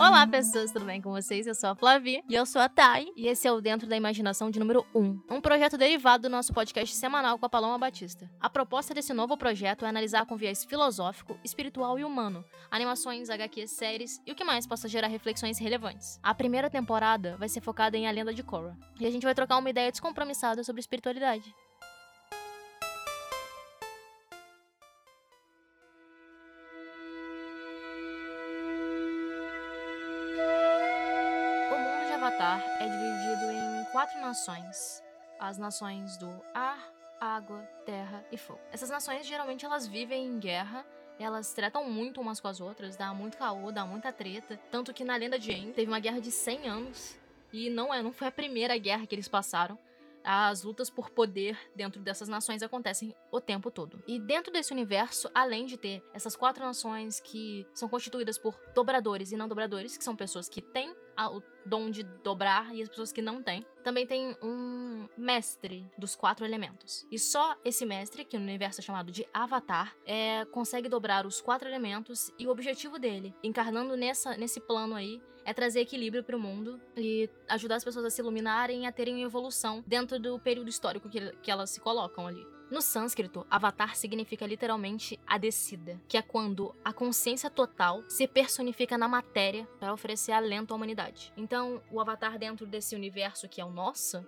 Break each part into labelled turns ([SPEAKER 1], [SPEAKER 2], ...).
[SPEAKER 1] Olá, pessoas, tudo bem com vocês? Eu sou a Flavi.
[SPEAKER 2] E eu sou a Thay.
[SPEAKER 1] E esse é o Dentro da Imaginação de número 1, um projeto derivado do nosso podcast semanal com a Paloma Batista. A proposta desse novo projeto é analisar com viés filosófico, espiritual e humano, animações, HQs, séries e o que mais possa gerar reflexões relevantes. A primeira temporada vai ser focada em A Lenda de Korra, e a gente vai trocar uma ideia descompromissada sobre espiritualidade. Quatro nações. As nações do ar, água, terra e fogo. Essas nações geralmente elas vivem em guerra. Elas tratam muito umas com as outras, dá muito caô, dá muita treta. Tanto que na lenda de Aang teve uma guerra de 100 anos. E não é, não foi a primeira guerra que eles passaram. As lutas por poder dentro dessas nações acontecem o tempo todo. E dentro desse universo, além de ter essas quatro nações que são constituídas por dobradores e não dobradores, que são pessoas que têm o dom de dobrar e as pessoas que não têm, também tem um mestre dos quatro elementos. E só esse mestre, que no universo é chamado de Avatar, é, consegue dobrar os quatro elementos e o objetivo dele, encarnando nessa, nesse plano aí, é trazer equilíbrio para o mundo e ajudar as pessoas a se iluminarem e a terem evolução dentro do período histórico que, que elas se colocam ali. No sânscrito, avatar significa literalmente a descida, que é quando a consciência total se personifica na matéria para oferecer alento à humanidade. Então, o avatar dentro desse universo que é o nosso,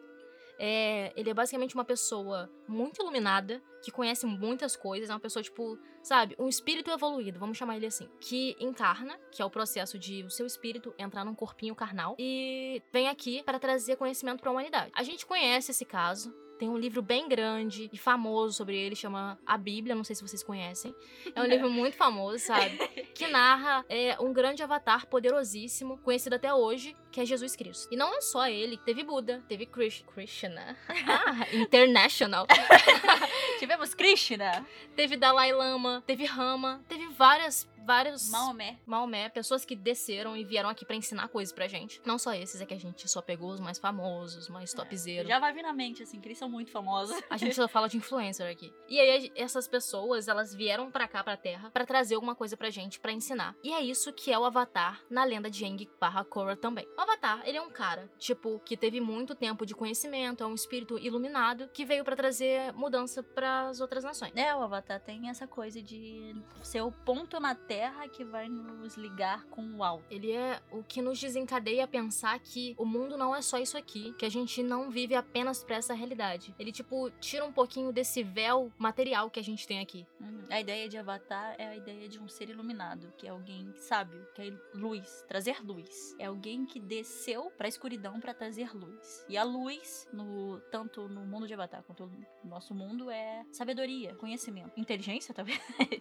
[SPEAKER 1] é, ele é basicamente uma pessoa muito iluminada, que conhece muitas coisas, é uma pessoa, tipo, sabe, um espírito evoluído, vamos chamar ele assim, que encarna, que é o processo de o seu espírito entrar num corpinho carnal, e vem aqui para trazer conhecimento para a humanidade. A gente conhece esse caso, tem um livro bem grande e famoso sobre ele, chama A Bíblia, não sei se vocês conhecem. É um livro muito famoso, sabe? Que narra é, um grande avatar poderosíssimo, conhecido até hoje, que é Jesus Cristo. E não é só ele, teve Buda, teve Krish, Krishna, Ah, International,
[SPEAKER 2] Tivemos Krishna,
[SPEAKER 1] teve Dalai Lama, teve Rama, teve várias, vários...
[SPEAKER 2] Maomé.
[SPEAKER 1] Maomé, pessoas que desceram e vieram aqui pra ensinar coisas pra gente. Não só esses, é que a gente só pegou os mais famosos, mais topzeiros.
[SPEAKER 2] Já vai vir na mente, assim, que eles são muito famosos.
[SPEAKER 1] A gente só fala de influencer aqui. E aí essas pessoas, elas vieram pra cá, pra Terra, pra trazer alguma coisa pra gente, pra ensinar. E é isso que é o Avatar na lenda de Aang barra Korra também. O Avatar, ele é um cara, tipo, que teve muito tempo de conhecimento, é um espírito iluminado que veio pra trazer mudança pras outras nações.
[SPEAKER 2] É, o Avatar tem essa coisa de ser o ponto na Terra que vai nos ligar com o alto.
[SPEAKER 1] Ele é o que nos desencadeia a pensar que o mundo não é só isso aqui, que a gente não vive apenas pra essa realidade. Ele, tipo, tira um pouquinho desse véu material que a gente tem aqui.
[SPEAKER 2] Uhum. A ideia de Avatar é a ideia de um ser iluminado, que é alguém sábio, que é luz, trazer luz. É alguém que desceu pra escuridão pra trazer luz. E a luz, no tanto no mundo de Avatar quanto no nosso mundo, é sabedoria, conhecimento, inteligência, talvez.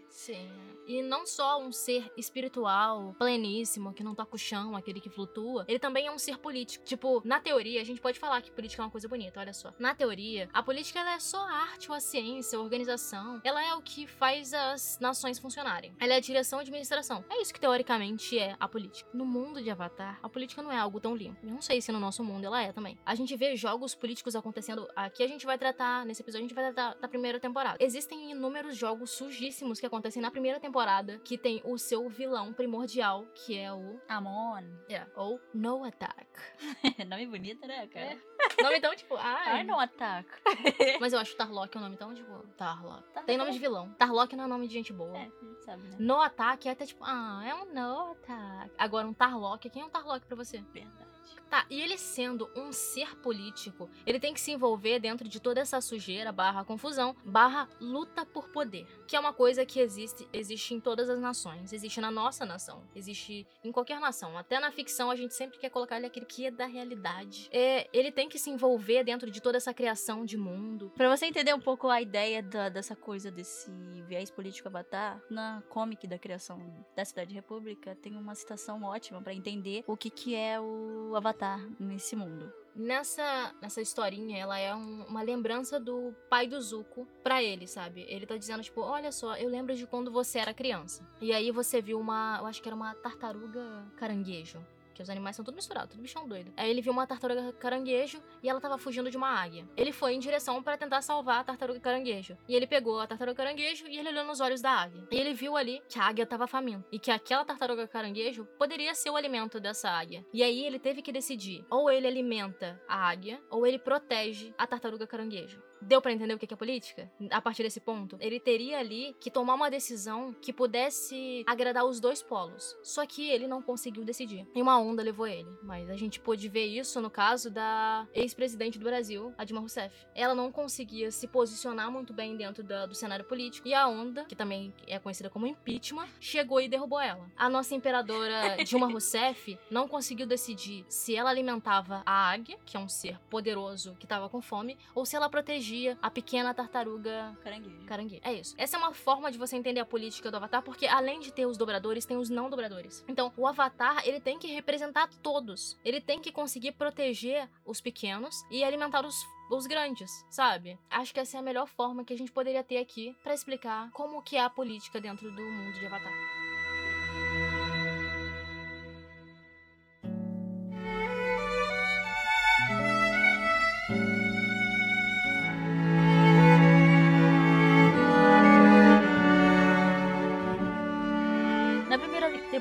[SPEAKER 1] Sim. E não só um ser espiritual, pleníssimo, que não toca o chão, aquele que flutua, ele também é um ser político. Tipo, na teoria, a gente pode falar que política é uma coisa bonita, olha só. Na teoria, a política ela é só a arte ou a ciência, a organização. Ela é o que faz as nações funcionarem. Ela é a direção e administração. É isso que teoricamente é a política. No mundo de Avatar, a política não é algo tão limpo. Eu não sei se no nosso mundo ela é também. A gente vê jogos políticos acontecendo. Aqui a gente vai tratar, nesse episódio, a gente vai tratar da primeira temporada. Existem inúmeros jogos sujíssimos que acontecem na primeira temporada, que tem o seu vilão primordial, que é o.
[SPEAKER 2] Amon.
[SPEAKER 1] É, ou No Attack.
[SPEAKER 2] Nome bonito, né, cara?
[SPEAKER 1] É. Nome tão tipo. Ai,
[SPEAKER 2] Ai, não ataca.
[SPEAKER 1] Mas eu acho Tarlock é um nome tão tipo. Tarlock. Tem nome de vilão. Tarlock não é nome de gente boa.
[SPEAKER 2] É, a gente sabe, né?
[SPEAKER 1] No Attack é até tipo, ah, é um No Attack. Agora, um Tarlock, quem é um Tarlock pra você?
[SPEAKER 2] Verdade.
[SPEAKER 1] Tá, e ele sendo um ser político, ele tem que se envolver dentro de toda essa sujeira, barra confusão, barra luta por poder. Que é uma coisa que existe, existe em todas as nações. Existe na nossa nação. Existe em qualquer nação. Até na ficção a gente sempre quer colocar ele aquele que é da realidade. É, ele tem que se envolver dentro de toda essa criação de mundo.
[SPEAKER 2] Pra você entender um pouco a ideia da- dessa coisa, desse viés político avatar, na comic da criação da Cidade República, tem uma citação ótima pra entender o que, que é o avatar nesse mundo.
[SPEAKER 1] Nessa, nessa historinha, ela é um- uma lembrança do pai do Zuko pra ele, sabe? Ele tá dizendo, tipo, olha só, eu lembro de quando você era criança. E aí você viu uma, eu acho que era uma tartaruga caranguejo. Que os animais são tudo misturado, tudo bichão doido. Aí ele viu uma tartaruga caranguejo e ela tava fugindo de uma águia. Ele foi em direção para tentar salvar a tartaruga caranguejo. E ele pegou a tartaruga caranguejo e ele olhou nos olhos da águia. E ele viu ali que a águia tava faminta. E que aquela tartaruga caranguejo poderia ser o alimento dessa águia. E aí ele teve que decidir: ou ele alimenta a águia, ou ele protege a tartaruga caranguejo. Deu para entender o que é política? A partir desse ponto, ele teria ali que tomar uma decisão que pudesse agradar os dois polos. Só que ele não conseguiu decidir. E uma onda levou ele. Mas a gente pôde ver isso no caso da ex-presidente do Brasil, a Dilma Rousseff. Ela não conseguia se posicionar muito bem dentro da, do cenário político. E a onda, que também é conhecida como impeachment, chegou e derrubou ela. A nossa imperadora Dilma Rousseff não conseguiu decidir se ela alimentava a águia, que é um ser poderoso que estava com fome, ou se ela protegia a pequena tartaruga
[SPEAKER 2] Caranguejo.
[SPEAKER 1] caranguejo. É isso. Essa é uma forma de você entender a política do Avatar, porque além de ter os dobradores, tem os não dobradores. Então, o Avatar, ele tem que representar todos. Ele tem que conseguir proteger os pequenos e alimentar os os grandes, sabe? Acho que essa é a melhor forma que a gente poderia ter aqui para explicar como que é a política dentro do mundo de Avatar.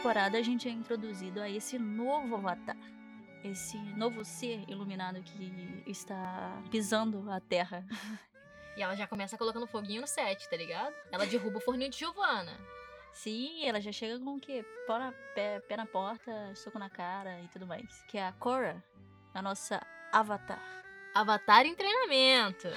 [SPEAKER 2] Temporada, a gente é introduzido a esse novo avatar. Esse novo ser iluminado que está pisando a Terra.
[SPEAKER 1] E ela já começa colocando foguinho no set, tá ligado? Ela derruba o forninho de Giovanna.
[SPEAKER 2] Sim, ela já chega com o quê? Pé na, pé, pé na porta, soco na cara e tudo mais. Que é a Korra, a nossa avatar.
[SPEAKER 1] Avatar em treinamento.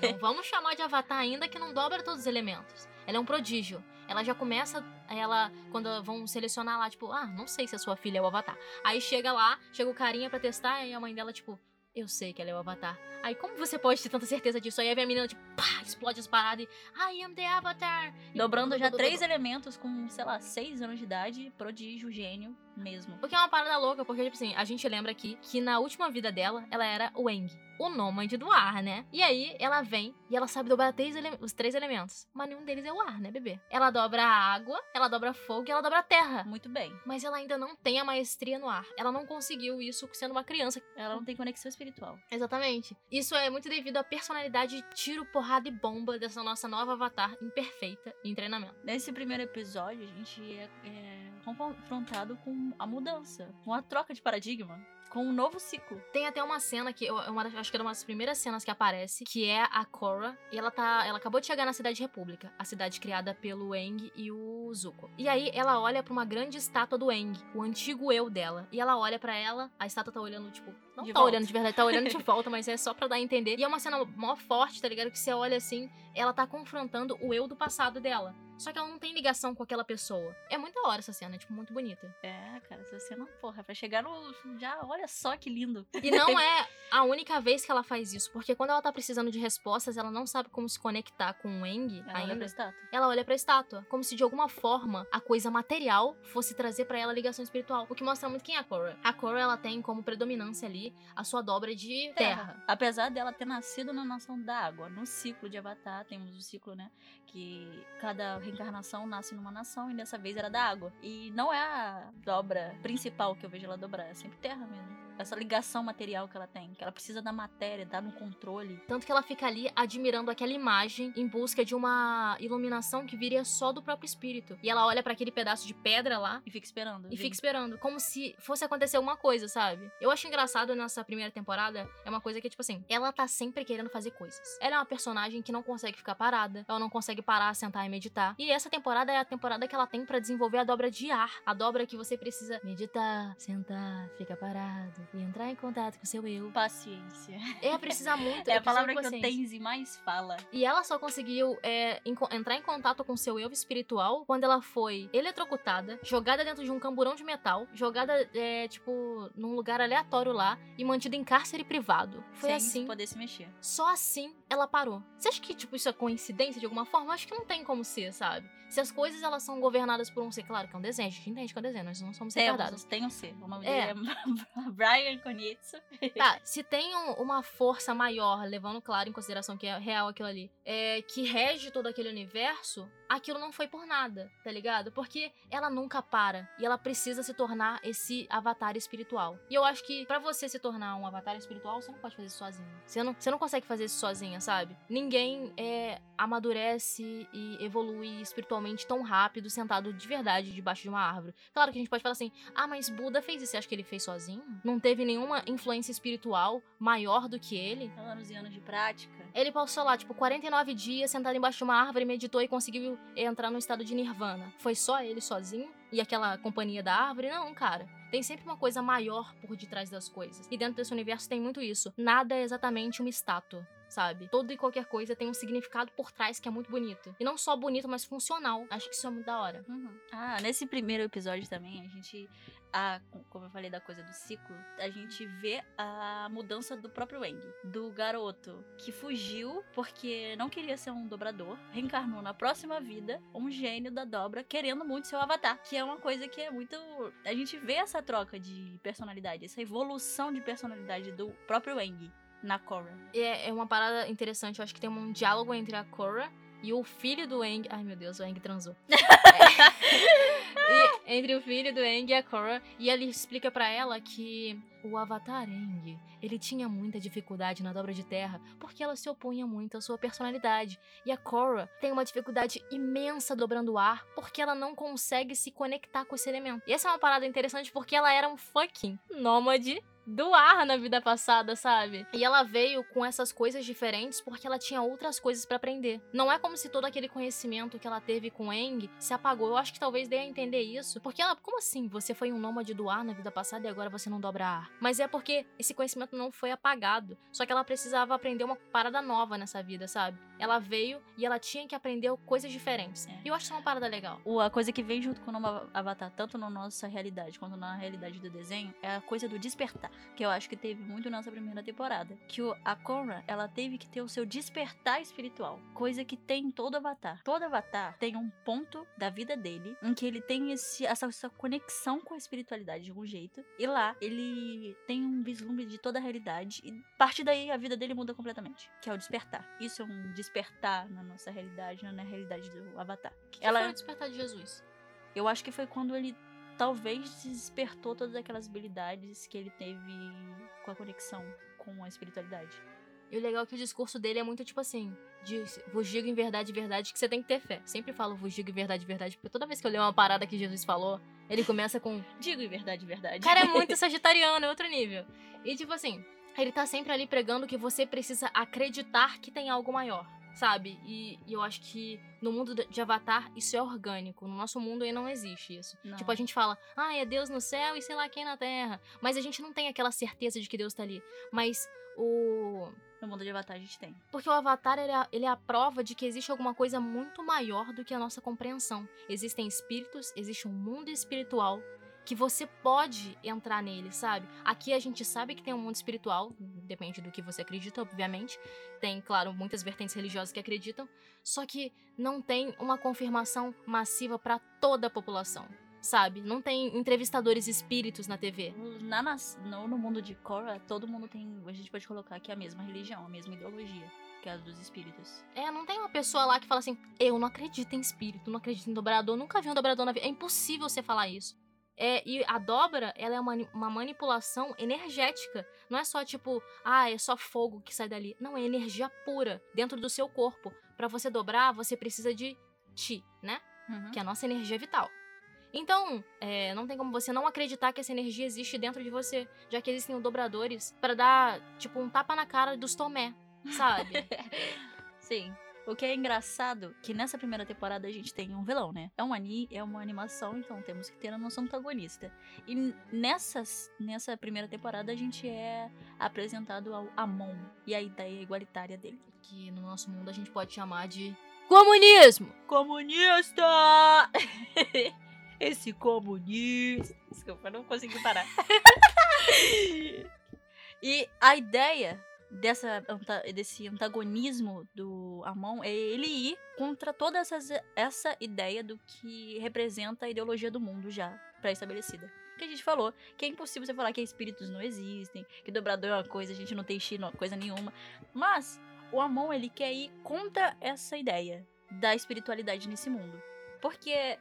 [SPEAKER 1] não vamos chamar de Avatar ainda que não dobra todos os elementos. Ela é um prodígio. Ela já começa, ela quando vão selecionar lá, tipo, ah, não sei se a sua filha é o Avatar. Aí chega lá, chega o carinha pra testar e a mãe dela tipo, eu sei que ela é o Avatar. Aí como você pode ter tanta certeza disso? Aí vem a menina tipo, pá, explode as paradas e I am the Avatar.
[SPEAKER 2] Dobrando já três elementos com, sei lá, seis anos de idade, prodígio, gênio mesmo.
[SPEAKER 1] Porque é uma parada louca, porque, tipo assim, a gente lembra aqui que na última vida dela, ela era o Eng, o nômade do ar, né? E aí, ela vem e ela sabe dobrar três os três elementos. Mas nenhum deles é o ar, né, bebê? Ela dobra a água, ela dobra fogo e ela dobra a terra.
[SPEAKER 2] Muito bem.
[SPEAKER 1] Mas ela ainda não tem a maestria no ar. Ela não conseguiu isso sendo uma criança.
[SPEAKER 2] Ela não tem conexão espiritual.
[SPEAKER 1] Exatamente. Isso é muito devido à personalidade tiro, porrada e bomba dessa nossa nova avatar imperfeita em treinamento.
[SPEAKER 2] Nesse primeiro episódio, a gente é, é confrontado com a mudança, com a troca de paradigma, com um novo ciclo.
[SPEAKER 1] Tem até uma cena que eu, uma, das- acho que era uma das primeiras cenas que aparece, que é a Korra, e ela tá, ela acabou de chegar na cidade República, a cidade criada pelo Aang e o Zuko. E aí ela olha pra uma grande estátua do Aang, o antigo eu dela, e ela olha pra ela, a estátua tá olhando tipo, não
[SPEAKER 2] De
[SPEAKER 1] tá
[SPEAKER 2] volta.
[SPEAKER 1] olhando de verdade, tá olhando de volta, mas é só pra dar a entender. E é uma cena mó forte, tá ligado? Que você olha assim, ela tá confrontando o eu do passado dela. Só que ela não tem ligação com aquela pessoa. É muito da hora essa cena, é, tipo, muito bonita.
[SPEAKER 2] É, cara, essa cena, porra, pra chegar no. Já, olha só que lindo.
[SPEAKER 1] E não é a única vez que ela faz isso, porque quando ela tá precisando de respostas, ela não sabe como se conectar com o Eng
[SPEAKER 2] Ela olha pra
[SPEAKER 1] ainda.
[SPEAKER 2] estátua.
[SPEAKER 1] Ela olha pra estátua, como se de alguma forma a coisa material fosse trazer pra ela ligação espiritual, o que mostra muito quem é a Korra. A Korra ela tem como predominância ali a sua dobra de terra.
[SPEAKER 2] Apesar dela ter nascido na nação da água, no ciclo de Avatar, temos o ciclo, né? Que cada reencarnação nasce numa nação e dessa vez era da água. E não é a dobra principal que eu vejo ela dobrar, é sempre terra mesmo. Essa ligação material que ela tem, que ela precisa da matéria, dar no controle.
[SPEAKER 1] Tanto que ela fica ali admirando aquela imagem em busca de uma iluminação que viria só do próprio espírito. E ela olha pra aquele pedaço de pedra lá
[SPEAKER 2] E fica esperando.
[SPEAKER 1] E
[SPEAKER 2] vir.
[SPEAKER 1] fica esperando, como se fosse acontecer alguma coisa, sabe? Eu acho engraçado nessa primeira temporada, é uma coisa que, tipo assim, ela tá sempre querendo fazer coisas. Ela é uma personagem que não consegue ficar parada, ela não consegue parar, sentar e meditar. E essa temporada é a temporada que ela tem pra desenvolver a dobra de ar. A dobra que você precisa meditar, sentar, ficar parado e entrar em contato com o seu eu.
[SPEAKER 2] Paciência.
[SPEAKER 1] É precisar muito.
[SPEAKER 2] É
[SPEAKER 1] eu
[SPEAKER 2] a palavra que o. Tenzi mais fala.
[SPEAKER 1] E ela só conseguiu é, entrar em contato com seu eu espiritual quando ela foi eletrocutada, jogada dentro de um camburão de metal, jogada, é, tipo, num lugar aleatório lá e mantida em cárcere privado. Foi
[SPEAKER 2] sem
[SPEAKER 1] assim.
[SPEAKER 2] poder se mexer.
[SPEAKER 1] Só assim ela parou. Você acha que, tipo, isso é coincidência de alguma forma? Eu acho que não tem como ser, sabe? Se as coisas elas são governadas por um ser, claro que é um desenho, a gente entende que é um desenho, nós não somos retardados.
[SPEAKER 2] Temos, tem um C. O nome
[SPEAKER 1] É.
[SPEAKER 2] dele é Brian Konitsu.
[SPEAKER 1] Tá, se tem um- uma força maior, levando claro em consideração que é real aquilo ali, é, que rege todo aquele universo, aquilo não foi por nada, tá ligado? Porque ela nunca para e ela precisa se tornar esse avatar espiritual. E eu acho que para você se tornar um avatar espiritual, você não pode fazer isso sozinho. Você não, você não consegue fazer isso sozinha, sabe? Ninguém é, amadurece e evolui espiritualmente tão rápido sentado de verdade debaixo de uma árvore. Claro que a gente pode falar assim: ah, mas Buda fez isso. Você acha que ele fez sozinho? Não teve nenhuma influência espiritual maior do que ele?
[SPEAKER 2] Anos e anos de prática.
[SPEAKER 1] Ele passou lá, tipo, 49 dias sentado embaixo de uma árvore, meditou e conseguiu entrar no estado de nirvana. Foi só ele sozinho? E aquela companhia da árvore? Não, cara. Tem sempre uma coisa maior por detrás das coisas. E dentro desse universo tem muito isso. Nada é exatamente uma estátua sabe? Toda e qualquer coisa tem um significado por trás que é muito bonito. E não só bonito, mas funcional. Acho que isso é muito da hora.
[SPEAKER 2] Uhum. Ah, nesse primeiro episódio também, a gente. A, como eu falei da coisa do ciclo, a gente vê a mudança do próprio Eng. Do garoto que fugiu porque não queria ser um dobrador, reencarnou na próxima vida um gênio da dobra querendo muito seu avatar. Que é uma coisa que é muito. A gente vê essa troca de personalidade, essa evolução de personalidade do próprio Eng na Korra.
[SPEAKER 1] É, é uma parada interessante, eu acho que tem um diálogo entre a Korra e o filho do Aang. Ai meu Deus, o Aang transou. é, entre o filho do Aang e a Korra. E ele explica para ela que o Avatar Aang, ele tinha muita dificuldade na dobra de terra porque ela se opunha muito à sua personalidade. E a Korra tem uma dificuldade imensa dobrando o ar porque ela não consegue se conectar com esse elemento. E essa é uma parada interessante porque ela era um fucking nômade do ar na vida passada, sabe? E ela veio com essas coisas diferentes porque ela tinha outras coisas para aprender. Não é como se todo aquele conhecimento que ela teve com Eng se apagou. Eu acho que talvez dê a entender isso. Porque ela, como assim? Você foi um nômade do ar na vida passada e agora você não dobra ar? Mas é porque esse conhecimento não foi apagado. Só que ela precisava aprender uma parada nova nessa vida, sabe? Ela veio e ela tinha que aprender coisas diferentes. É. E eu acho isso uma parada legal.
[SPEAKER 2] A coisa que vem junto com o nome Avatar, tanto na nossa realidade quanto na realidade do desenho, é a coisa do despertar que eu acho que teve muito nessa primeira temporada, que o, a Korra, ela teve que ter o seu despertar espiritual, coisa que tem em todo Avatar. Todo Avatar tem um ponto da vida dele em que ele tem esse, essa, essa conexão com a espiritualidade de algum jeito, e lá ele tem um vislumbre de toda a realidade, e a partir daí a vida dele muda completamente, que é o despertar. Isso é um despertar na nossa realidade, na realidade do Avatar.
[SPEAKER 1] Que ela foi o despertar de Jesus.
[SPEAKER 2] Eu acho que foi quando ele talvez despertou todas aquelas habilidades que ele teve com a conexão com a espiritualidade.
[SPEAKER 1] E o legal é que o discurso dele é muito tipo assim: de vos digo em verdade, verdade, que você tem que ter fé. Sempre falo vos digo em verdade, verdade, porque toda vez que eu leio uma parada que Jesus falou, ele começa com
[SPEAKER 2] digo em verdade, verdade.
[SPEAKER 1] O cara é muito sagitariano, é outro nível. E tipo assim, ele tá sempre ali pregando que você precisa acreditar que tem algo maior sabe? E, e, eu acho que no mundo de Avatar isso é orgânico. No nosso mundo aí não existe isso. Não. Tipo, a gente fala, ah, é Deus no céu e sei lá quem na terra. Mas a gente não tem aquela certeza de que Deus tá ali. Mas o.
[SPEAKER 2] No mundo de Avatar a gente tem.
[SPEAKER 1] Porque o Avatar ele é, ele é a prova de que existe alguma coisa muito maior do que a nossa compreensão. Existem espíritos, existe um mundo espiritual que você pode entrar nele, sabe? Aqui a gente sabe que tem um mundo espiritual, depende do que você acredita, obviamente. Tem, claro, muitas vertentes religiosas que acreditam, só que não tem uma confirmação massiva para toda a população. Sabe? Não tem entrevistadores espíritos na TV.
[SPEAKER 2] Na, no, no mundo de Korra, todo mundo tem. A gente pode colocar aqui a mesma religião, a mesma ideologia que é a dos espíritos.
[SPEAKER 1] É, não tem uma pessoa lá que fala assim: eu não acredito em espírito, não acredito em dobrador, nunca vi um dobrador na vida. É impossível você falar isso. É, e a dobra, ela é uma, uma, manipulação energética. Não é só tipo, ah, é só fogo que sai dali. Não, é energia pura dentro do seu corpo. Para você dobrar, você precisa de Ti, né? Uhum. Que é a nossa energia vital. Então, é, não tem como você não acreditar que essa energia existe dentro de você, já que existem dobradores para dar, tipo, um tapa na cara dos Tomé, sabe?
[SPEAKER 2] Sim. O que é engraçado que nessa primeira temporada a gente tem um vilão, né? É um ani, é uma animação, então temos que ter a noção antagonista. E nessas, nessa primeira temporada a gente é apresentado ao Amon e a ideia igualitária dele.
[SPEAKER 1] Que no nosso mundo a gente pode chamar de comunismo.
[SPEAKER 2] Comunista! Esse comunista. Desculpa, eu não consegui parar. e a ideia dessa, desse antagonismo do Amon é ele ir contra toda essa, essa ideia do que representa a ideologia do mundo já pré-estabelecida. Que a gente falou que é impossível você falar que espíritos não existem, que dobrador é uma coisa, a gente não tem chi, coisa nenhuma. Mas o Amon ele quer ir contra essa ideia da espiritualidade nesse mundo. Porque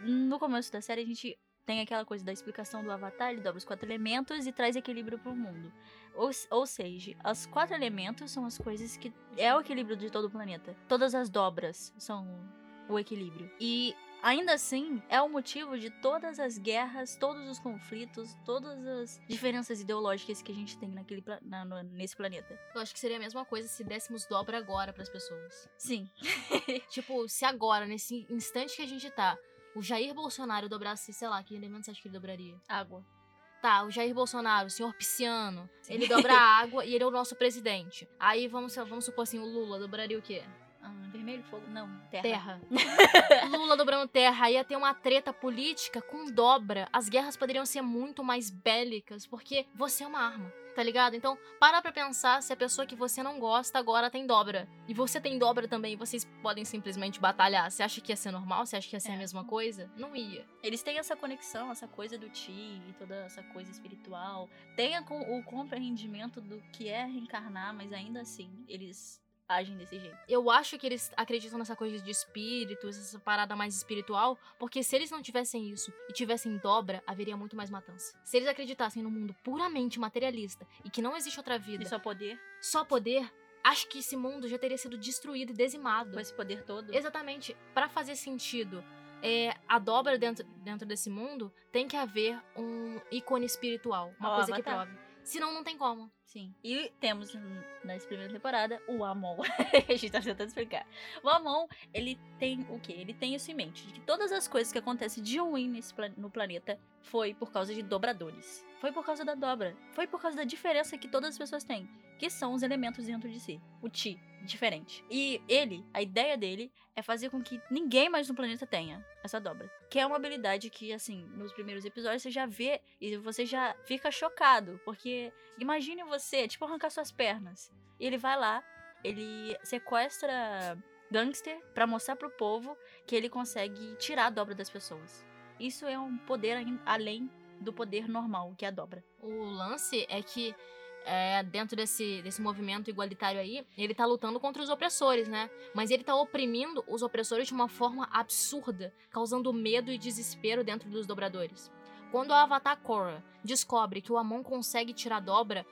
[SPEAKER 2] no começo da série a gente tem aquela coisa da explicação do Avatar, ele dobra os quatro elementos e traz equilíbrio pro mundo. Ou, ou seja, os quatro elementos são as coisas que é o equilíbrio de todo o planeta. Todas as dobras são o equilíbrio. E ainda assim é o motivo de todas as guerras, todos os conflitos, todas as diferenças ideológicas que a gente tem naquele na- no- nesse planeta.
[SPEAKER 1] Eu acho que seria a mesma coisa se dessemos dobra agora pras pessoas.
[SPEAKER 2] Sim.
[SPEAKER 1] Tipo, se agora, nesse instante que a gente tá, o Jair Bolsonaro dobrasse, sei lá, que elemento você acha que ele dobraria?
[SPEAKER 2] Água.
[SPEAKER 1] Tá, o Jair Bolsonaro, o senhor Pisciano,
[SPEAKER 2] Sim.
[SPEAKER 1] ele dobra a água e ele é o nosso presidente. Aí vamos, vamos supor assim, o Lula dobraria o quê?
[SPEAKER 2] Ah, vermelho, fogo? Não, terra.
[SPEAKER 1] Terra. Lula dobrando terra, ia ter uma treta política com dobra. As guerras poderiam ser muito mais bélicas, porque você é uma arma, tá ligado? Então, para pra pensar se a pessoa que você não gosta agora tem dobra. E você tem dobra também, vocês podem simplesmente batalhar. Você acha que ia ser normal? Você acha que ia ser
[SPEAKER 2] É.
[SPEAKER 1] a mesma coisa? Não ia.
[SPEAKER 2] Eles têm essa conexão, essa coisa do ti e toda essa coisa espiritual. Tem o compreendimento do que é reencarnar, mas ainda assim, eles agem desse jeito.
[SPEAKER 1] Eu acho que eles acreditam nessa coisa de espíritos, essa parada mais espiritual, porque se eles não tivessem isso e tivessem dobra, haveria muito mais matança. Se eles acreditassem num mundo puramente materialista e que não existe outra vida,
[SPEAKER 2] E só poder,
[SPEAKER 1] só poder, acho que esse mundo já teria sido destruído e dizimado.
[SPEAKER 2] com esse poder todo.
[SPEAKER 1] Exatamente. Pra fazer sentido, é, a dobra dentro, dentro desse mundo tem que haver um ícone espiritual, uma
[SPEAKER 2] Ó,
[SPEAKER 1] coisa que prove. Senão não tem como.
[SPEAKER 2] Sim. E temos nessa primeira temporada o Amon. a gente tá tentando explicar. O Amon, ele tem o quê? Ele tem isso em mente. De que todas as coisas que acontecem de ruim nesse no planeta foi por causa de dobradores. Foi por causa da dobra. Foi por causa da diferença que todas as pessoas têm. Que são os elementos dentro de si. O Ti, diferente. E ele, a ideia dele é fazer com que ninguém mais no planeta tenha essa dobra. Que é uma habilidade que, assim, nos primeiros episódios você já vê e você já fica chocado. Porque imagine você, tipo, arrancar suas pernas. E ele vai lá, ele sequestra gangster pra mostrar pro povo que ele consegue tirar a dobra das pessoas. Isso é um poder além do poder normal, que é a dobra.
[SPEAKER 1] O lance é que é, dentro desse, desse movimento igualitário aí, ele tá lutando contra os opressores, né? Mas ele tá oprimindo os opressores de uma forma absurda, causando medo e desespero dentro dos dobradores. Quando a Avatar Korra descobre que o Amon consegue tirar a dobra,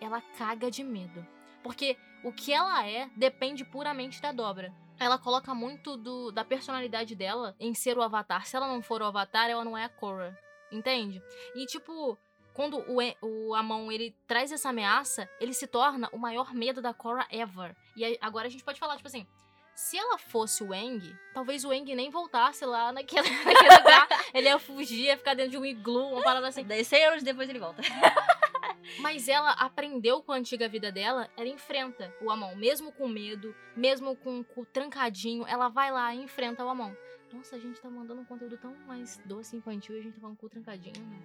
[SPEAKER 1] ela caga de medo. Porque o que ela é depende puramente da dobra. Ela coloca muito do- da personalidade dela em ser o Avatar. Se ela não for o Avatar, ela não é a Korra. Entende? E tipo, quando o, o Amon ele traz essa ameaça, ele se torna o maior medo da Korra ever. E aí, agora a gente pode falar, tipo assim, se ela fosse o Eng, talvez o Eng nem voltasse lá naquele, naquele lugar. Ele ia fugir, ia ficar dentro de um iglu, uma parada assim.
[SPEAKER 2] Daí 100 anos depois ele volta.
[SPEAKER 1] Mas ela aprendeu com a antiga vida dela, ela enfrenta o Amon, mesmo com medo, mesmo com o trancadinho, ela vai lá e enfrenta o Amon. Nossa, a gente tá mandando um conteúdo tão mais doce e infantil e a gente tá falando cu trancadinho, né?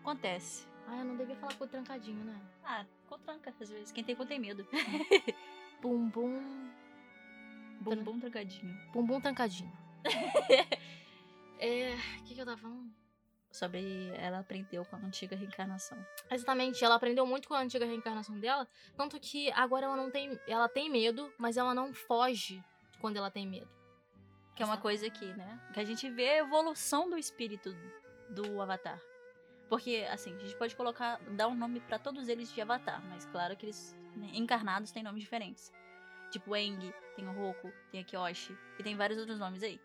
[SPEAKER 2] Acontece.
[SPEAKER 1] Ah, eu não devia falar cu trancadinho, né?
[SPEAKER 2] Ah, tranca às vezes. Quem tem cu tem medo.
[SPEAKER 1] Bum bum.
[SPEAKER 2] Bum bum trancadinho.
[SPEAKER 1] Bumbum trancadinho. é. O que, que eu tava falando?
[SPEAKER 2] Sobre ela aprendeu com a antiga reencarnação.
[SPEAKER 1] Exatamente, ela aprendeu muito com a antiga reencarnação dela, tanto que agora ela não tem. Ela tem medo, mas ela não foge quando ela tem medo.
[SPEAKER 2] Que é uma coisa aqui, né? Que a gente vê a evolução do espírito do Avatar. Porque, assim, a gente pode colocar, dar um nome pra todos eles de Avatar, mas claro que eles né, encarnados têm nomes diferentes. Tipo Eng, tem o Roku, tem a Kyoshi, e tem vários outros nomes aí.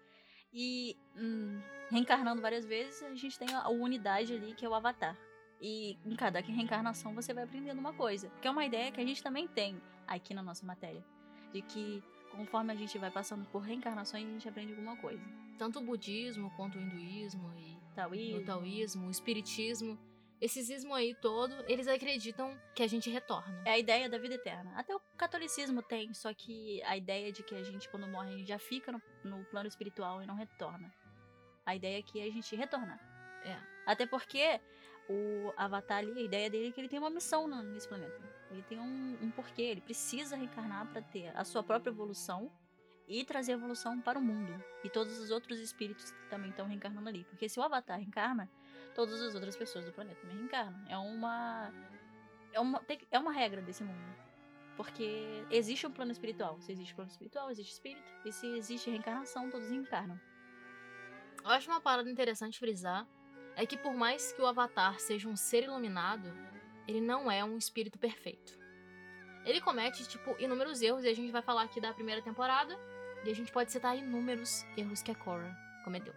[SPEAKER 2] E hum, reencarnando várias vezes, a gente tem a unidade ali que é o Avatar. E em cada reencarnação você vai aprendendo uma coisa. Que é uma ideia que a gente também tem aqui na nossa matéria. De que conforme a gente vai passando por reencarnações, a gente aprende alguma coisa.
[SPEAKER 1] Tanto o budismo quanto o hinduísmo e
[SPEAKER 2] Taoísmo.
[SPEAKER 1] o taoísmo, o espiritismo, esses ismos aí todo, eles acreditam que a gente retorna.
[SPEAKER 2] É a ideia da vida eterna. Até o catolicismo tem, só que a ideia de que a gente, quando morre, a gente já fica no, no plano espiritual e não retorna. A ideia é a gente retornar.
[SPEAKER 1] É.
[SPEAKER 2] Até porque o Avatar ali, a ideia dele é que ele tem uma missão nesse planeta. Ele tem um, um porquê, ele precisa reencarnar para ter a sua própria evolução e trazer evolução para o mundo. E todos os outros espíritos também estão reencarnando ali. Porque se o Avatar reencarna, todas as outras pessoas do planeta também reencarnam. É uma. É uma, é uma regra desse mundo. Porque existe um plano espiritual. Se existe plano espiritual, existe espírito. E se existe reencarnação, todos reencarnam.
[SPEAKER 1] Eu acho uma parada interessante frisar é que por mais que o Avatar seja um ser iluminado, ele não é um espírito perfeito. Ele comete, tipo, inúmeros erros, e a gente vai falar aqui da primeira temporada, e a gente pode citar inúmeros erros que a Korra cometeu.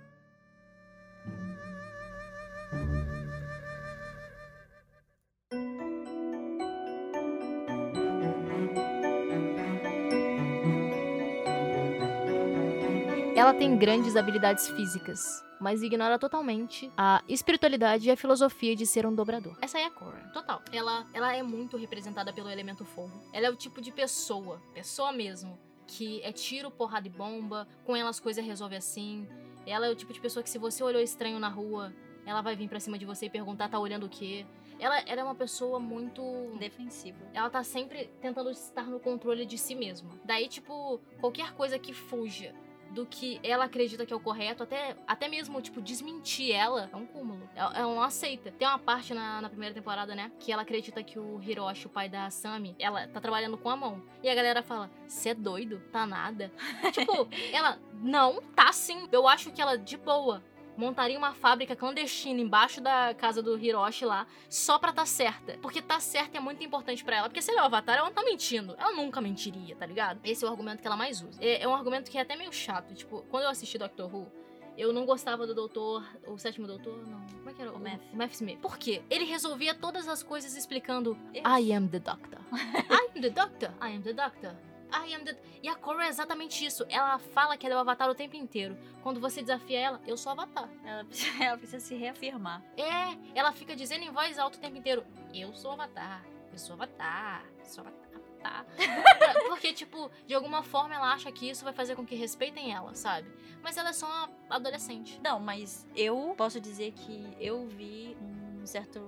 [SPEAKER 1] Ela tem grandes habilidades físicas, mas ignora totalmente a espiritualidade e a filosofia de ser um dobrador. Essa é a Korra, total. Ela, ela é muito representada pelo elemento fogo. Ela é o tipo de pessoa, pessoa mesmo, que é tiro, porrada e bomba, com ela as coisas resolve assim. Ela é o tipo de pessoa que se você olhou estranho na rua, ela vai vir pra cima de você e perguntar, tá olhando o quê? Ela, ela é uma pessoa muito.
[SPEAKER 2] Defensiva.
[SPEAKER 1] Ela tá sempre tentando estar no controle de si mesma. Daí, tipo, qualquer coisa que fuja do que ela acredita que é o correto, até, até mesmo, tipo, desmentir ela, é um cúmulo. Ela, ela não aceita. Tem uma parte na, na primeira temporada, né, que ela acredita que o Hiroshi, o pai da Sami, ela tá trabalhando com a mão. E a galera fala, você é doido? Tá nada. tipo, ela, não, tá sim. Eu acho que ela, de boa, montaria uma fábrica clandestina embaixo da casa do Hiroshi lá, só pra tá certa. Porque tá certa é muito importante para ela. Porque se ele é o Avatar, ela não tá mentindo. Ela nunca mentiria, tá ligado? Esse é o argumento que ela mais usa. É, é um argumento que é até meio chato. Tipo, quando eu assisti Doctor Who, eu não gostava do doutor, o sétimo doutor, não. Como é que era?
[SPEAKER 2] O Math.
[SPEAKER 1] O Math Smith. Por quê? Ele resolvia todas as coisas explicando. I am the doctor. I am the doctor. I am the doctor. I am the... E a Korra é exatamente isso. Ela fala que ela é o Avatar o tempo inteiro. Quando você desafia ela, eu sou o Avatar.
[SPEAKER 2] Ela, precisa- ela precisa se reafirmar.
[SPEAKER 1] É, ela fica dizendo em voz alta o tempo inteiro: Eu sou o Avatar, eu sou Avatar, eu sou Avatar. Avatar." Porque, tipo, de alguma forma ela acha que isso vai fazer com que respeitem ela, sabe? Mas ela é só uma adolescente.
[SPEAKER 2] Não, mas eu posso dizer que eu vi um certo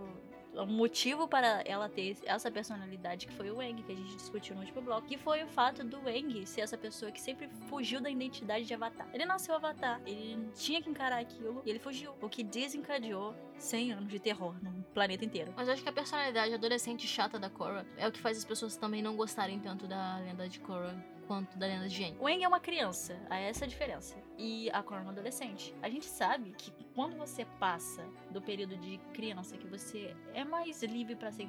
[SPEAKER 2] um motivo para ela ter essa personalidade que foi o Wang, que a gente discutiu no último bloco, que foi o fato do Wang ser essa pessoa que sempre fugiu da identidade de Avatar. Ele nasceu Avatar, ele tinha que encarar aquilo e ele fugiu, o que desencadeou 100 anos de terror no planeta inteiro.
[SPEAKER 1] Mas eu acho que a personalidade adolescente chata da Korra é o que faz as pessoas também não gostarem tanto da lenda de Korra quanto da lenda de Aang.
[SPEAKER 2] O Wang é uma criança, essa a diferença. E a uma adolescente. A gente sabe que quando você passa do período de criança, que você é mais livre ser-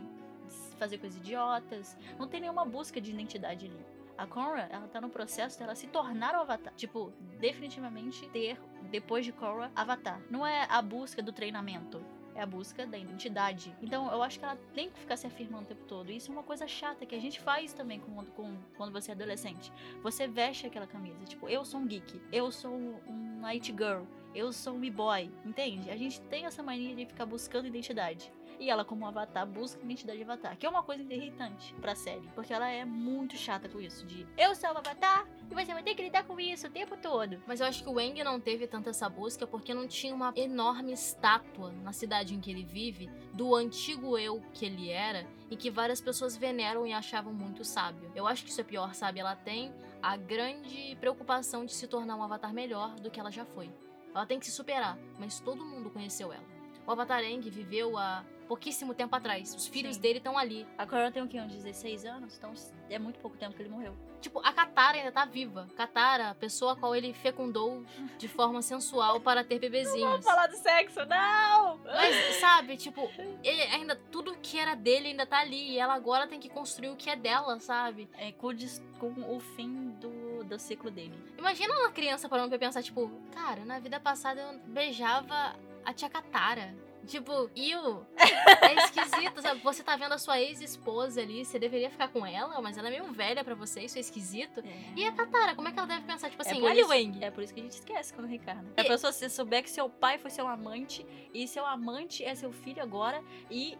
[SPEAKER 2] fazer coisas idiotas, não tem nenhuma busca de identidade ali. A Korra, ela tá no processo dela se tornar o Avatar. Tipo, definitivamente ter, depois de Korra, Avatar. Não é a busca do treinamento. É a busca da identidade. Então, eu acho que ela tem que ficar se afirmando o tempo todo. E isso é uma coisa chata que a gente faz também com, com- quando você é adolescente. Você veste aquela camisa. Tipo, eu sou um geek. Eu sou um night girl. Eu sou um e-boy. Entende? A gente tem essa mania de ficar buscando identidade. E ela, como avatar, busca identidade de avatar. Que é uma coisa irritante pra série. Porque ela é muito chata com isso. De eu sou o avatar e você vai ter que lidar com isso o tempo todo.
[SPEAKER 1] Mas eu acho que o Wang não teve tanta essa busca porque não tinha uma enorme estátua na cidade em que ele vive do antigo eu que ele era e que várias pessoas veneram e achavam muito sábio. Eu acho que isso é pior, sabe? Ela tem a grande preocupação de se tornar um avatar melhor do que ela já foi. Ela tem que se superar, mas todo mundo conheceu ela. O Avatar Aang viveu há pouquíssimo tempo atrás. Os filhos
[SPEAKER 2] Sim.
[SPEAKER 1] dele estão ali.
[SPEAKER 2] A Korra tem o quê? Uns 16 anos? Então é muito pouco tempo que ele morreu.
[SPEAKER 1] Tipo, a Katara ainda tá viva. Katara, a pessoa a qual ele fecundou de forma sensual para ter bebezinhos.
[SPEAKER 2] do sexo, não!
[SPEAKER 1] Mas, sabe, tipo, ele ainda tudo que era dele ainda tá ali. E ela agora tem que construir o que é dela, sabe?
[SPEAKER 2] É, com, com o fim do, do ciclo dele.
[SPEAKER 1] Imagina uma criança parando pra pensar, tipo, cara, na vida passada eu beijava a tia Katara. Tipo, iu, é esquisito, sabe? Você tá vendo a sua ex-esposa ali, você deveria ficar com ela, mas ela é meio velha pra você, isso é esquisito. E a Katara, como é que ela deve pensar? Tipo assim,
[SPEAKER 2] por
[SPEAKER 1] olha o Wang.
[SPEAKER 2] É por isso que a gente esquece quando reencarna.
[SPEAKER 1] E-
[SPEAKER 2] A pessoa, se souber que seu pai foi seu amante, e seu amante é seu filho agora, e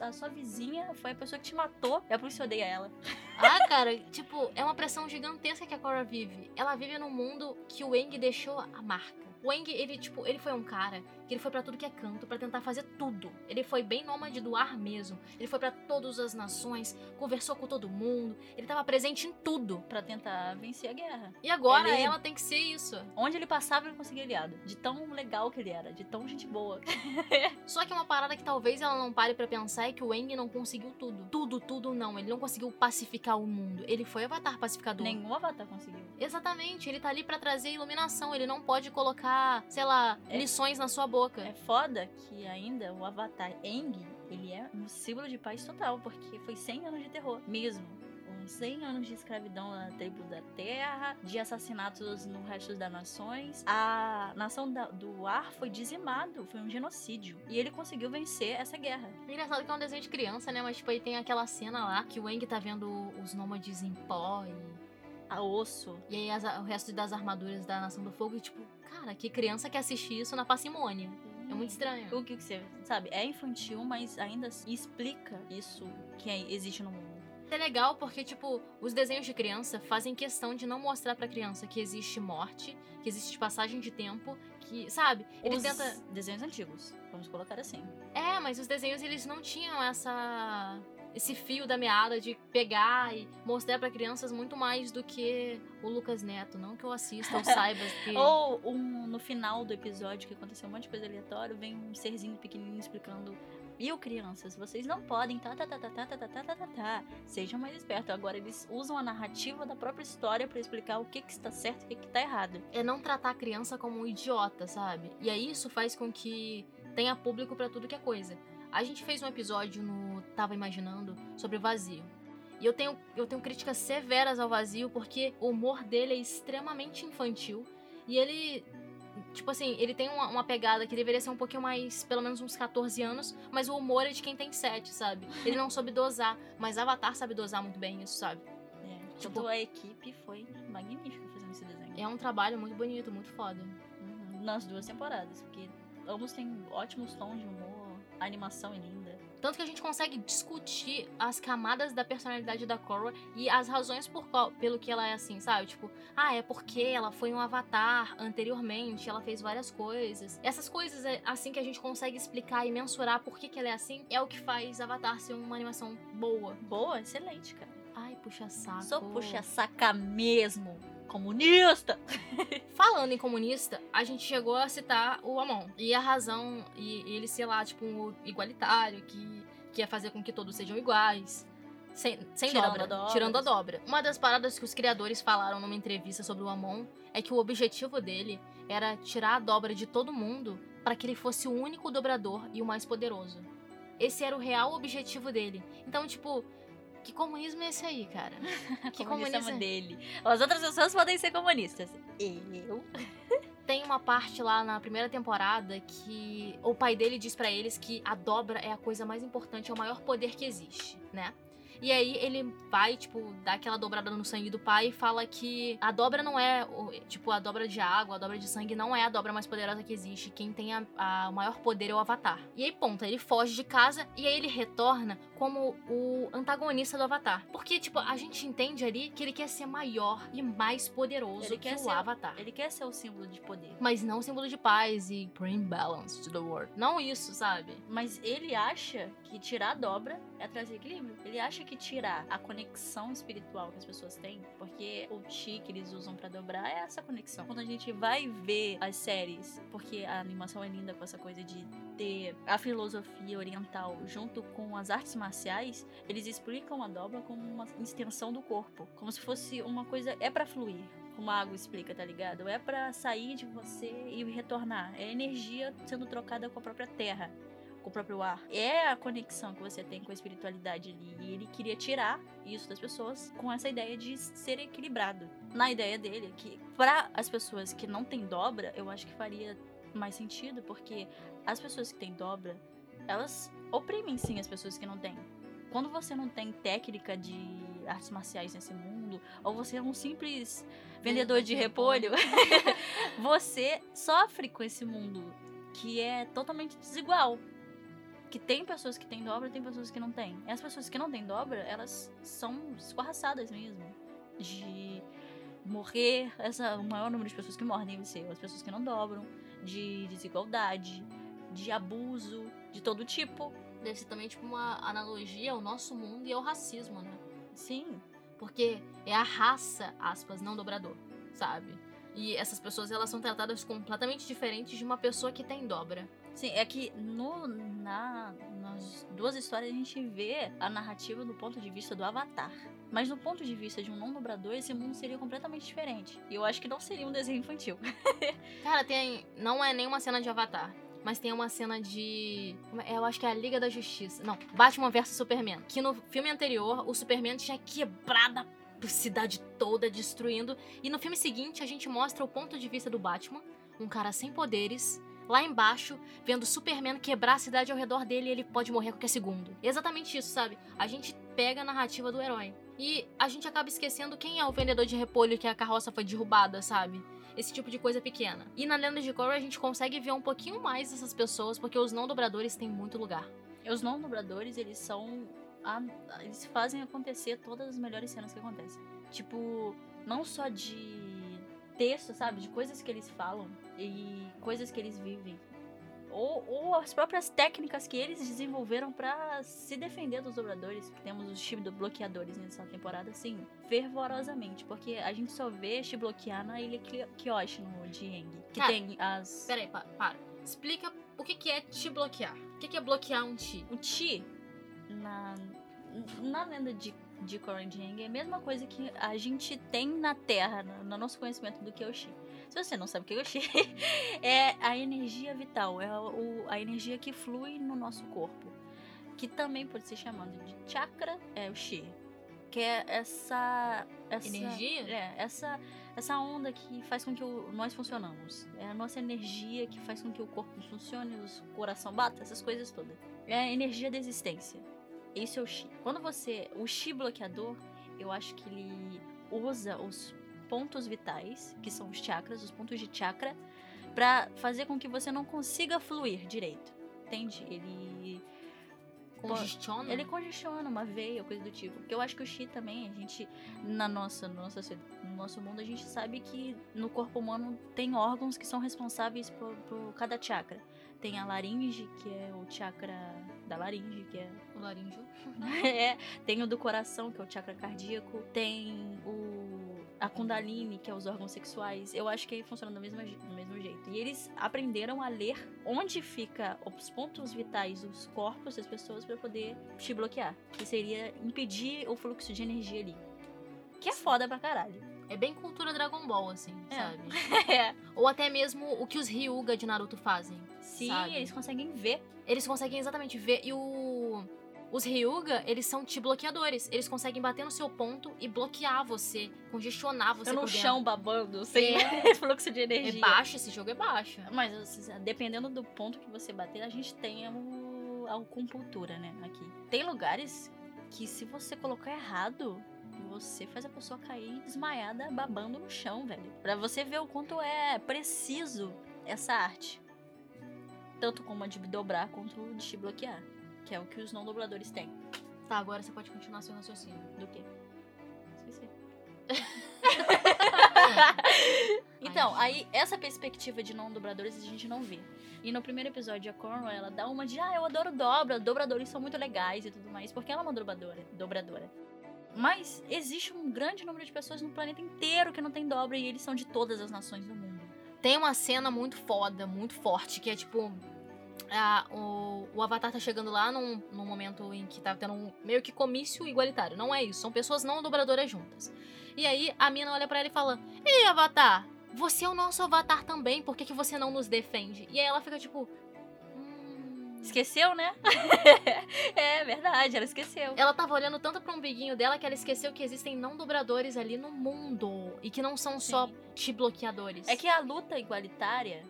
[SPEAKER 2] a sua vizinha foi a pessoa que te matou, é por isso que odeia ela.
[SPEAKER 1] Ah, cara, tipo, é uma pressão gigantesca que a Korra vive. Ela vive num mundo que o Aang deixou a marca. O Aang, ele, tipo, ele foi um cara que ele foi pra tudo que é canto pra tentar fazer tudo. Ele foi bem nômade do ar mesmo. Ele foi pra todas as nações, conversou com todo mundo. Ele tava presente em tudo.
[SPEAKER 2] Pra tentar vencer a guerra.
[SPEAKER 1] E agora
[SPEAKER 2] Ele-
[SPEAKER 1] ela tem que ser isso.
[SPEAKER 2] Onde ele passava, ele conseguia aliado. De tão legal que ele era, de tão gente boa.
[SPEAKER 1] Só que uma parada que talvez ela não pare pra pensar é que o Aang não conseguiu tudo. Tudo, tudo não. Ele não conseguiu pacificar o mundo. Ele foi Avatar pacificador.
[SPEAKER 2] Nenhum avatar conseguiu.
[SPEAKER 1] Exatamente, ele tá ali pra trazer iluminação. Ele não pode colocar, sei lá,
[SPEAKER 2] É.
[SPEAKER 1] lições na sua boca.
[SPEAKER 2] É foda que ainda o avatar Aang, ele é um símbolo de paz total, porque foi 100 anos de terror, mesmo. Uns 100 anos de escravidão na tribo da terra, de assassinatos no resto das nações. A nação da- do ar foi dizimado, foi um genocídio. E ele conseguiu vencer essa guerra.
[SPEAKER 1] Engraçado que é um desenho de criança, né? Mas, tipo, aí tem aquela cena lá que o Aang tá vendo os nômades em pó e,
[SPEAKER 2] A osso.
[SPEAKER 1] e aí as- o resto das armaduras da Nação do Fogo e, tipo, cara, que criança que assiste isso na parcimônia. É muito estranho.
[SPEAKER 2] O que que você sabe? É infantil, mas ainda explica isso que é- existe no mundo.
[SPEAKER 1] É legal porque, tipo, os desenhos de criança fazem questão de não mostrar pra criança que existe morte, que existe passagem de tempo, que, sabe? Ele
[SPEAKER 2] Os
[SPEAKER 1] tenta.
[SPEAKER 2] desenhos antigos, vamos colocar assim.
[SPEAKER 1] É, mas os desenhos eles não tinham essa esse fio da meada de pegar e mostrar pra crianças muito mais do que o Lucas Neto, não que eu assista ou saiba que
[SPEAKER 2] Ou um, no final do episódio que aconteceu um monte de coisa aleatória, vem um serzinho pequenininho explicando. Viu, crianças? Vocês não podem. Tá, tá, tá, tá, tá, tá, tá, tá, tá, tá. Sejam mais espertos. Agora eles usam a narrativa da própria história pra explicar o que, que está certo e o que, que tá errado.
[SPEAKER 1] é não tratar a criança como um idiota, sabe? E aí isso faz com que tenha público pra tudo que é coisa. A gente fez um episódio no Tava Imaginando sobre vazio. E eu tenho, eu tenho críticas severas ao vazio porque o humor dele é extremamente infantil. E ele, tipo assim, ele tem uma, uma pegada que deveria ser um pouquinho mais, pelo menos uns 14 anos, mas o humor é de quem tem 7, sabe? Ele não soube dosar, mas Avatar sabe dosar muito bem isso, sabe?
[SPEAKER 2] É,
[SPEAKER 1] Tipo-
[SPEAKER 2] tipo, a equipe foi magnífica fazendo esse desenho.
[SPEAKER 1] É um trabalho muito bonito, muito foda.
[SPEAKER 2] Uhum. Nas duas temporadas, porque ambos têm ótimos tons de humor, a animação é linda.
[SPEAKER 1] Tanto que a gente consegue discutir as camadas da personalidade da Korra e as razões por qual, pelo que ela é assim, sabe? Tipo, ah, é porque ela foi um avatar anteriormente, ela fez várias coisas. Essas coisas é assim que a gente consegue explicar e mensurar por que, que ela é assim, é o que faz Avatar ser uma animação boa.
[SPEAKER 2] Boa, excelente, cara.
[SPEAKER 1] Ai, puxa saco.
[SPEAKER 2] Só puxa saca mesmo. Comunista!
[SPEAKER 1] Falando em comunista, a gente chegou a citar o Amon. E a razão, e e ele ser lá, tipo, um igualitário, que, que ia fazer com que todos sejam iguais. Sem, sem
[SPEAKER 2] Tirando
[SPEAKER 1] dobra,
[SPEAKER 2] a dobra.
[SPEAKER 1] tirando a dobra. Uma das paradas que os criadores falaram numa entrevista sobre o Amon é que o objetivo dele era tirar a dobra de todo mundo para que ele fosse o único dobrador e o mais poderoso. Esse era o real objetivo dele. Então, tipo, que comunismo é esse aí, cara? Que
[SPEAKER 2] comunismo
[SPEAKER 1] comunismo é
[SPEAKER 2] dele. As outras pessoas podem ser comunistas. Eu?
[SPEAKER 1] Tem uma parte lá na primeira temporada que o pai dele diz pra eles que a dobra é a coisa mais importante, é o maior poder que existe, né? E aí ele vai, tipo, dá aquela dobrada no sangue do pai e fala que a dobra não é, o- tipo, a dobra de água, a dobra de sangue não é a dobra mais poderosa que existe. Quem tem a, a- o maior poder é o Avatar. E aí, ponto, ele foge de casa e aí ele retorna como o antagonista do Avatar. Porque, tipo, a gente entende ali que ele quer ser maior e mais poderoso
[SPEAKER 2] Ele
[SPEAKER 1] que o
[SPEAKER 2] ser-
[SPEAKER 1] Avatar
[SPEAKER 2] Ele quer ser o símbolo de poder.
[SPEAKER 1] mas não símbolo de paz e bring balance to the world. Não isso, sabe?
[SPEAKER 2] Mas ele acha que tirar a dobra é trazer equilíbrio. Ele acha que tirar a conexão espiritual que as pessoas têm, porque o chi que eles usam pra dobrar é essa conexão. Quando a gente vai ver as séries, porque a animação é linda com essa coisa de ter a filosofia oriental junto com as artes marciais, eles explicam a dobra como uma extensão do corpo, como se fosse uma coisa é pra fluir. Como a água explica, tá ligado? É pra sair de você e retornar. É energia sendo trocada com a própria terra com o próprio ar. É a conexão que você tem com a espiritualidade ali. E ele queria tirar isso das pessoas com essa ideia de ser equilibrado. Na ideia dele, que para as pessoas que não têm dobra, eu acho que faria mais sentido, porque as pessoas que têm dobra, elas oprimem sim as pessoas que não têm. Quando você não tem técnica de artes marciais nesse mundo, ou você é um simples vendedor de repolho, você sofre com esse mundo que é totalmente desigual. Que tem pessoas que têm dobra e tem pessoas que não têm. E as pessoas que não têm dobra, elas são escorraçadas mesmo. De morrer, essa, o maior número de pessoas que morrem devem ser as pessoas que não dobram, de desigualdade, de abuso, de todo tipo.
[SPEAKER 1] Deve ser também, tipo, uma analogia ao nosso mundo e ao racismo, né?
[SPEAKER 2] Sim.
[SPEAKER 1] Porque é a raça, aspas, não dobrador, sabe? E essas pessoas, elas são tratadas completamente diferentes de uma pessoa que tem dobra.
[SPEAKER 2] Sim, é que no, na, nas duas histórias a gente vê a narrativa do ponto de vista do Avatar. Mas do ponto de vista de um não dobrador, esse mundo seria completamente diferente. E eu acho que não seria um desenho infantil.
[SPEAKER 1] Cara, tem. Não é nenhuma cena de Avatar. Mas tem uma cena de. Eu acho que é a Liga da Justiça. Não, Batman vs Superman. Que no filme anterior, o Superman tinha quebrado a cidade toda, destruindo. E no filme seguinte, a gente mostra o ponto de vista do Batman. Um cara sem poderes, lá embaixo, vendo Superman quebrar a cidade ao redor dele e ele pode morrer a qualquer segundo. Exatamente isso, sabe? A gente pega a narrativa do herói. E a gente acaba esquecendo quem é o vendedor de repolho que a carroça foi derrubada, sabe? Esse tipo de coisa pequena. E na Lenda de Korra a gente consegue ver um pouquinho mais dessas pessoas, porque os não dobradores têm muito lugar.
[SPEAKER 2] Os não dobradores, eles são. A, eles fazem acontecer todas as melhores cenas que acontecem. Tipo, não só de texto, sabe? De coisas que eles falam e coisas que eles vivem. Ou, ou as próprias técnicas que eles desenvolveram para se defender dos dobradores. Temos os chip bloqueadores nessa temporada, assim, fervorosamente. Porque a gente só vê chi bloquear na ilha Kyoshi, no Jieng. Que
[SPEAKER 1] Cara,
[SPEAKER 2] tem as.
[SPEAKER 1] Peraí, pa, para. Explica o que, que é te bloquear. O que, que é bloquear um chi?
[SPEAKER 2] O chi, na, na lenda de de Korandjang é a mesma coisa que a gente tem na Terra, no, no nosso conhecimento do Xi. Se você não sabe o que é o Xi, é a energia vital, é o, a energia que flui no nosso corpo, que também pode ser chamado de chakra, é o Xi, que é essa, essa
[SPEAKER 1] energia,
[SPEAKER 2] é essa essa onda que faz com que o, nós funcionamos, é a nossa energia que faz com que o corpo funcione, o coração bata, essas coisas todas. É a energia da existência. Esse é o Chi. Quando você. O Chi bloqueador, eu acho que ele usa os pontos vitais, que são os chakras, os pontos de chakra, para fazer com que você não consiga fluir direito. Entende? Ele.
[SPEAKER 1] Congestiona?
[SPEAKER 2] Ele congestiona uma veia, coisa do tipo. Porque eu acho que o Chi também, a gente, na nossa, nossa, no nosso mundo, a gente sabe que no corpo humano tem órgãos que são responsáveis por, por cada chakra. Tem a laringe, que é o chakra da laringe, que é
[SPEAKER 1] o laríngeo.
[SPEAKER 2] é, tem o do coração, que é o chakra cardíaco, tem o a kundalini, que é os órgãos sexuais. Eu acho que aí funciona do mesmo, do mesmo jeito. E eles aprenderam a ler onde fica os pontos vitais dos corpos das pessoas para poder te bloquear, que seria impedir o fluxo de energia ali. Que é foda pra caralho.
[SPEAKER 1] É bem cultura Dragon Ball, assim,
[SPEAKER 2] É.
[SPEAKER 1] sabe?
[SPEAKER 2] é.
[SPEAKER 1] Ou até mesmo o que os Ryuga de Naruto fazem.
[SPEAKER 2] Sim,
[SPEAKER 1] sabe?
[SPEAKER 2] eles conseguem ver.
[SPEAKER 1] Eles conseguem exatamente ver. E o. Os Ryuga, eles são te bloqueadores. Eles conseguem bater no seu ponto e bloquear você, congestionar você
[SPEAKER 2] Eu no chão babando, sem
[SPEAKER 1] É.
[SPEAKER 2] fluxo de
[SPEAKER 1] É
[SPEAKER 2] energia.
[SPEAKER 1] baixo, esse jogo é baixo.
[SPEAKER 2] Mas assim, dependendo do ponto que você bater, a gente tem o, a acupuntura, né? Aqui. Tem lugares que se você colocar errado, você faz a pessoa cair desmaiada, babando no chão, velho. Pra você ver o quanto é preciso essa arte. Tanto como a de dobrar quanto de te bloquear. Que é o que os não dobradores têm.
[SPEAKER 1] Tá, agora você pode continuar seu raciocínio.
[SPEAKER 2] Do quê? Esqueci. então, aí essa perspectiva de não dobradores a gente não vê. E no primeiro episódio, a Cornwall, ela dá uma de, ah, eu adoro dobra, dobradores são muito legais e tudo mais, porque ela é uma dobradora, dobradora. Mas existe um grande número de pessoas no planeta inteiro que não tem dobra e eles são de todas as nações do mundo.
[SPEAKER 1] Tem uma cena muito foda, muito forte, que é tipo. a- o, o Avatar tá chegando lá num, num momento em que tá tendo um meio que comício igualitário. Não é isso, são pessoas não dobradoras juntas. E aí a mina olha pra ela e fala: Ei, Avatar, você é o nosso Avatar também, por que, que você não nos defende? E aí ela fica tipo.
[SPEAKER 2] Esqueceu, né? é verdade, ela esqueceu.
[SPEAKER 1] Ela tava olhando tanto pro umbiguinho dela que ela esqueceu que existem não dobradores ali no mundo. E que não são só
[SPEAKER 2] Sim.
[SPEAKER 1] te bloqueadores.
[SPEAKER 2] É que a luta igualitária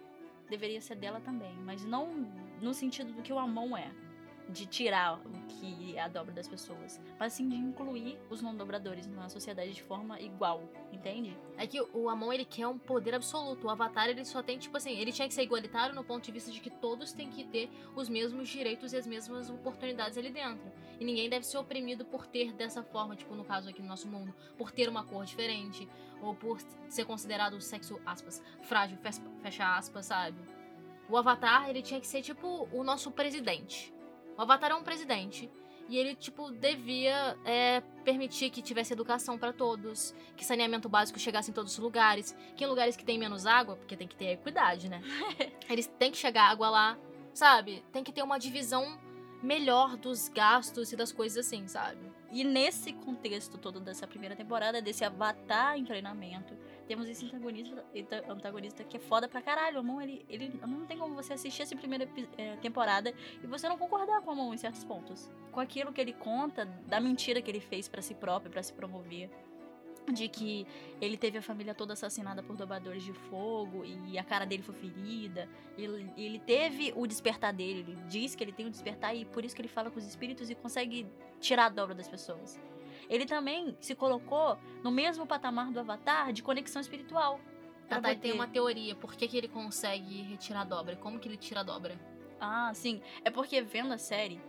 [SPEAKER 2] deveria ser dela também, mas não no sentido do que o Amon é. De tirar o que é a dobra das pessoas, mas sim de incluir os não dobradores na sociedade de forma igual, entende?
[SPEAKER 1] É que o Amon, ele quer um poder absoluto. O Avatar, ele só tem, tipo assim, ele tinha que ser igualitário no ponto de vista de que todos têm que ter os mesmos direitos e as mesmas oportunidades ali dentro. E ninguém deve ser oprimido por ter dessa forma, tipo, no caso aqui no nosso mundo, por ter uma cor diferente, ou por ser considerado sexo, aspas, frágil, fecha aspas, sabe? O Avatar, ele tinha que ser, tipo, o nosso presidente. O Avatar é um presidente. E ele, tipo, devia é, permitir que tivesse educação para todos, que saneamento básico chegasse em todos os lugares, que em lugares que tem menos água, porque tem que ter equidade, né? Eles têm que chegar água lá, sabe? Tem que ter uma divisão melhor dos gastos e das coisas assim, sabe?
[SPEAKER 2] E nesse contexto todo dessa primeira temporada, desse avatar em treinamento, temos esse antagonista, antagonista que é foda pra caralho. O Amon, ele, ele não tem como você assistir essa primeira é, temporada e você não concordar com o Amon em certos pontos. Com aquilo que ele conta, da mentira que ele fez para si próprio, para se promover de que ele teve a família toda assassinada por dobradores de fogo e a cara dele foi ferida. Ele, ele teve o despertar dele, ele diz que ele tem o despertar e por isso que ele fala com os espíritos e consegue tirar a dobra das pessoas ele também se colocou no mesmo patamar do Avatar de conexão espiritual.
[SPEAKER 1] Ah, tá, tem uma teoria. Por que, que ele consegue retirar a dobra? Como que ele tira a dobra?
[SPEAKER 2] Ah, sim. É porque vendo a série,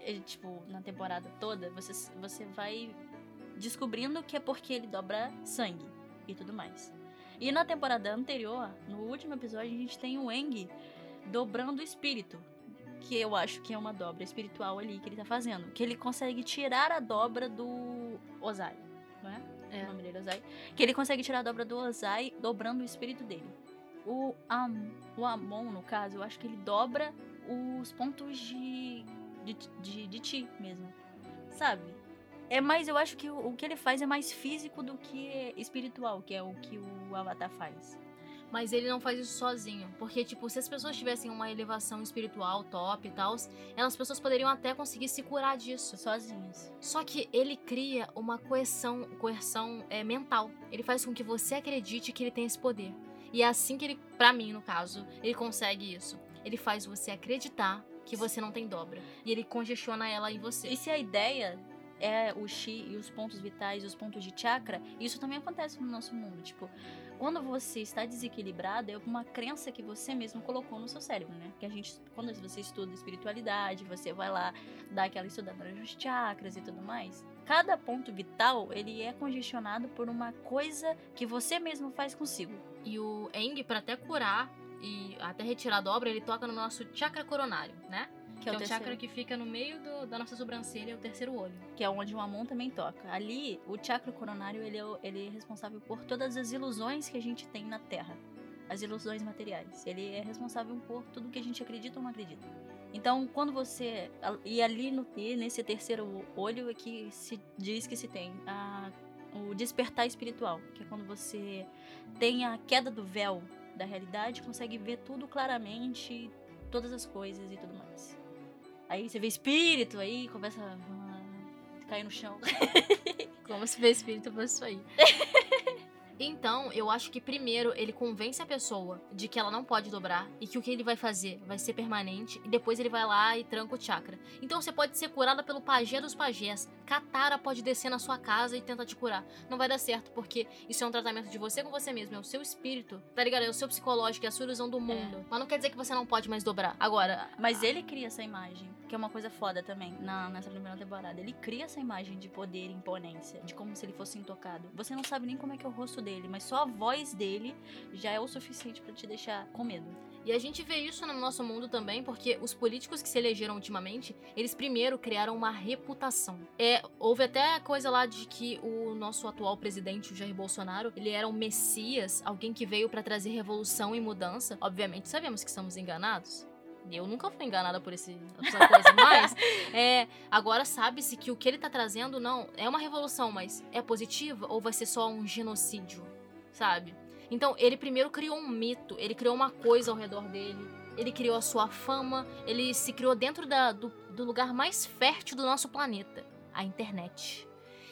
[SPEAKER 2] é, tipo, na temporada toda, você, você vai descobrindo que é porque ele dobra sangue e tudo mais. E na temporada anterior, no último episódio, a gente tem o Eng dobrando o espírito que eu acho que é uma dobra espiritual ali que ele tá fazendo. Que ele consegue tirar a dobra do Ozai, não é? É. O nome dele é Ozai. Que ele consegue tirar a dobra do Ozai dobrando o espírito dele. O, Am, o Amon, no caso, eu acho que ele dobra os pontos de, de, de, de ti mesmo. Sabe? É mais, eu acho que o, o que ele faz é mais físico do que espiritual, que é o que o Avatar faz.
[SPEAKER 1] Mas ele não faz isso sozinho. Porque, tipo, se as pessoas tivessem uma elevação espiritual top e tal, elas pessoas poderiam até conseguir se curar disso.
[SPEAKER 2] Sozinhas.
[SPEAKER 1] Só que ele cria uma coerção, coerção é, mental. Ele faz com que você acredite que ele tem esse poder. E é assim que ele, para mim, no caso, ele consegue isso. Ele faz você acreditar que você não tem dobra. E ele congestiona ela em você.
[SPEAKER 2] E se a ideia é o chi e os pontos vitais, os pontos de chakra, isso também acontece no nosso mundo. Tipo, quando você está desequilibrado, é uma crença que você mesmo colocou no seu cérebro, né? Que a gente, quando você estuda espiritualidade, você vai lá dar aquela estudada nos chakras e tudo mais. Cada ponto vital, ele é congestionado por uma coisa que você mesmo faz consigo.
[SPEAKER 1] E o Eng, para até curar e até retirar a dobra, ele toca no nosso chakra coronário, né? Que, é que é, o, o chakra que fica no meio do, da nossa sobrancelha, é o terceiro olho.
[SPEAKER 2] Que é onde o Amon também toca. Ali, o chakra coronário, ele é, ele é responsável por todas as ilusões que a gente tem na Terra. As ilusões materiais. Ele é responsável por tudo que a gente acredita ou não acredita. Então, quando você. E ali no, e nesse terceiro olho é que se diz que se tem a, o despertar espiritual, que é quando você tem a queda do véu da realidade, consegue ver tudo claramente, todas as coisas e tudo mais. Aí você vê espírito, aí começa a cair no chão.
[SPEAKER 1] Como se vê espírito fosse isso aí. Então, eu acho que primeiro ele convence a pessoa de que ela não pode dobrar e que o que ele vai fazer vai ser permanente e depois ele vai lá e tranca o chakra. Então você pode ser curada pelo pajé dos pajés. Katara pode descer na sua casa e tentar te curar. Não vai dar certo, porque isso é um tratamento de você com você mesmo, é o seu espírito, tá ligado? É o seu psicológico, é a sua ilusão do mundo. É. Mas não quer dizer que você não pode mais dobrar. Agora.
[SPEAKER 2] Mas ele cria essa imagem, que é uma coisa foda também na, nessa primeira temporada. Ele cria essa imagem de poder e imponência, de como se ele fosse intocado. Você não sabe nem como é que é o rosto dele, mas só a voz dele já é o suficiente para te deixar com medo.
[SPEAKER 1] E a gente vê isso no nosso mundo também, porque os políticos que se elegeram ultimamente, eles primeiro criaram uma reputação. É, houve até a coisa lá de que o nosso atual presidente, o Jair Bolsonaro, ele era um messias, alguém que veio para trazer revolução e mudança. Obviamente sabemos que estamos enganados. Eu nunca fui enganada por esse, essa coisa, mas é, agora sabe-se que o que ele tá trazendo não é uma revolução, mas é positiva ou vai ser só um genocídio, sabe? Então, ele primeiro criou um mito, ele criou uma coisa ao redor dele, ele criou a sua fama, ele se criou dentro da, do, do lugar mais fértil do nosso planeta, a internet.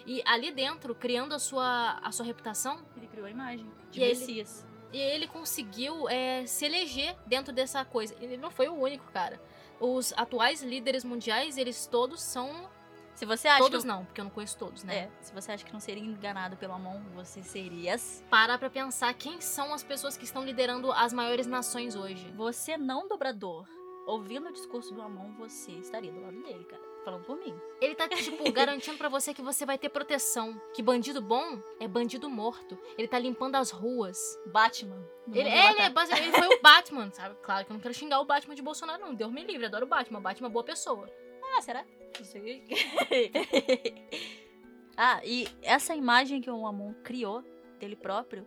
[SPEAKER 1] E ali dentro, criando a sua, a sua reputação,
[SPEAKER 2] ele criou a imagem de e Messias.
[SPEAKER 1] Ele, e ele conseguiu é, se eleger dentro dessa coisa. Ele não foi o único, cara. Os atuais líderes mundiais, eles todos são.
[SPEAKER 2] Se você acha
[SPEAKER 1] todos
[SPEAKER 2] que...
[SPEAKER 1] não, porque eu não conheço todos, né?
[SPEAKER 2] É, se você acha que não seria enganado pelo Amon, você seria.
[SPEAKER 1] Parar pra pensar quem são as pessoas que estão liderando as maiores nações hoje.
[SPEAKER 2] Você não dobrador, ouvindo o discurso do Amon, você estaria do lado dele, cara. Falando por mim.
[SPEAKER 1] Ele tá, tipo, garantindo pra você que você vai ter proteção. Que bandido bom é bandido morto. Ele tá limpando as ruas.
[SPEAKER 2] Batman.
[SPEAKER 1] Ele, é, ele, é
[SPEAKER 2] Avatar.
[SPEAKER 1] base- ele foi o Batman, sabe? Claro que eu não quero xingar o Batman de Bolsonaro, não. Deus me livre, adoro o Batman. Batman é boa pessoa.
[SPEAKER 2] Ah, será? Não sei. ah, e essa imagem que o Amon criou dele próprio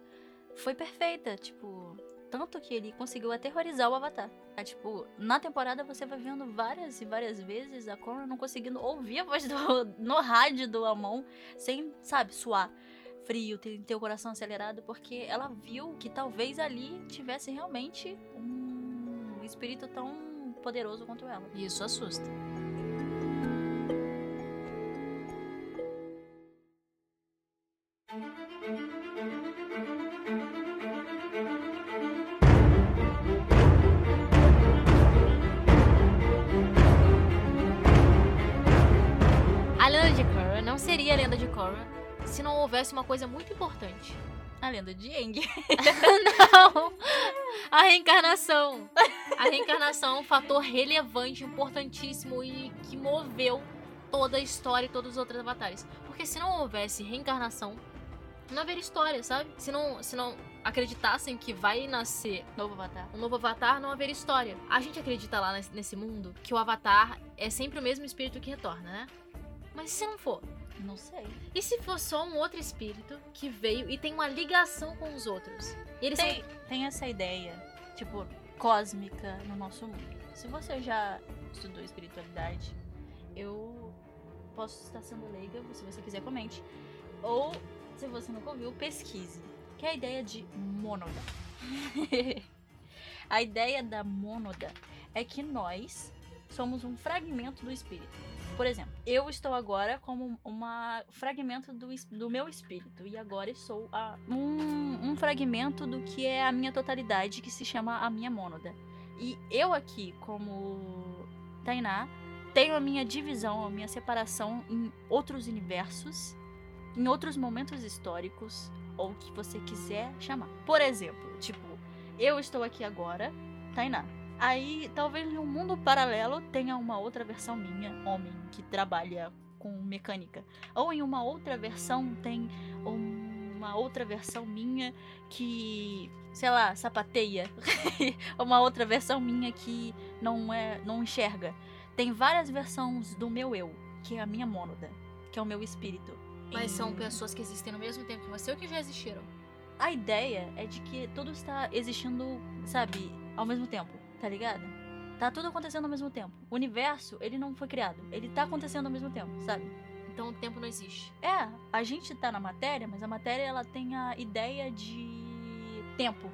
[SPEAKER 2] foi perfeita, tipo, tanto que ele conseguiu aterrorizar o Avatar. É, tipo, na temporada você vai vendo várias e várias vezes a Korra não conseguindo ouvir a voz do, no rádio do Amon sem, sabe, suar frio, ter, ter o coração acelerado, porque ela viu que talvez ali tivesse realmente um espírito tão poderoso quanto ela.
[SPEAKER 1] E isso assusta. Se não houvesse uma coisa muito importante.
[SPEAKER 2] A lenda de Aang.
[SPEAKER 1] Não! A reencarnação. A reencarnação é um fator relevante, importantíssimo e que moveu toda a história e todos os outros avatares. Porque se não houvesse reencarnação, não haveria história, sabe? Se não, se não acreditassem que vai nascer
[SPEAKER 2] Novo Avatar.
[SPEAKER 1] um novo avatar, não haveria história. A gente acredita lá nesse, mundo que o avatar é sempre o mesmo espírito que retorna, né? Mas se não for?
[SPEAKER 2] Não sei.
[SPEAKER 1] E se for só um outro espírito que veio e tem uma ligação com os outros? E eles
[SPEAKER 2] Tem, tem essa ideia, tipo, cósmica no nosso mundo. Se você já estudou espiritualidade, eu posso estar sendo leiga, se você quiser comente. Ou, se você nunca ouviu, pesquise. Que é a ideia de mônada. a ideia da mônada é que nós somos um fragmento do espírito. Por exemplo, eu estou agora como um fragmento do, do meu espírito. E agora sou a- um, um fragmento do que é a minha totalidade, que se chama a minha mônada. E eu aqui, como Tainá, tenho a minha divisão, a minha separação em outros universos, em outros momentos históricos, ou o que você quiser chamar. Por exemplo, tipo, eu estou aqui agora, Tainá. Aí, talvez em um mundo paralelo tenha uma outra versão minha, homem, que trabalha com mecânica. Ou em uma outra versão tem uma outra versão minha que, sei lá, sapateia. uma outra versão minha que não é, não enxerga. Tem várias versões do meu eu, que é a minha mônada, que é o meu espírito.
[SPEAKER 1] Mas são
[SPEAKER 2] Em-
[SPEAKER 1] pessoas que existem no mesmo tempo que você ou que já existiram?
[SPEAKER 2] a ideia é de que tudo está existindo, sabe, ao mesmo tempo, tá ligado? Tá tudo acontecendo ao mesmo tempo. O universo, ele não foi criado. Ele tá acontecendo ao mesmo tempo, sabe?
[SPEAKER 1] Então o tempo não existe.
[SPEAKER 2] É, a gente tá na matéria, mas a matéria ela tem a ideia de tempo,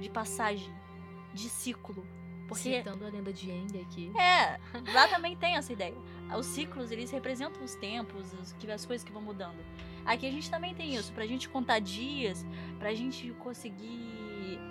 [SPEAKER 2] de passagem, de ciclo. Porque
[SPEAKER 1] Citando a lenda de Aang aqui.
[SPEAKER 2] é, lá também tem essa ideia. Os ciclos, eles representam os tempos, as coisas que vão mudando. Aqui a gente também tem isso. Pra gente contar dias, pra gente conseguir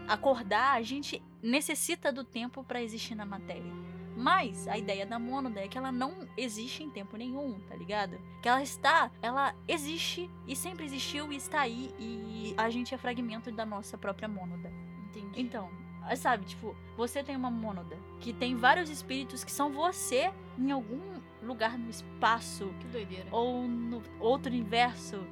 [SPEAKER 2] acordar, a gente necessita do tempo pra existir na matéria. Mas a ideia da mônada é que ela não existe em tempo nenhum, tá ligado? Que ela está, ela existe e sempre existiu e está aí e a gente é fragmento da nossa própria mônada.
[SPEAKER 1] Entendi.
[SPEAKER 2] Então, ah, sabe, tipo, você tem uma mônada que tem vários espíritos que são você em algum lugar no espaço
[SPEAKER 1] Que doideira.
[SPEAKER 2] ou no outro universo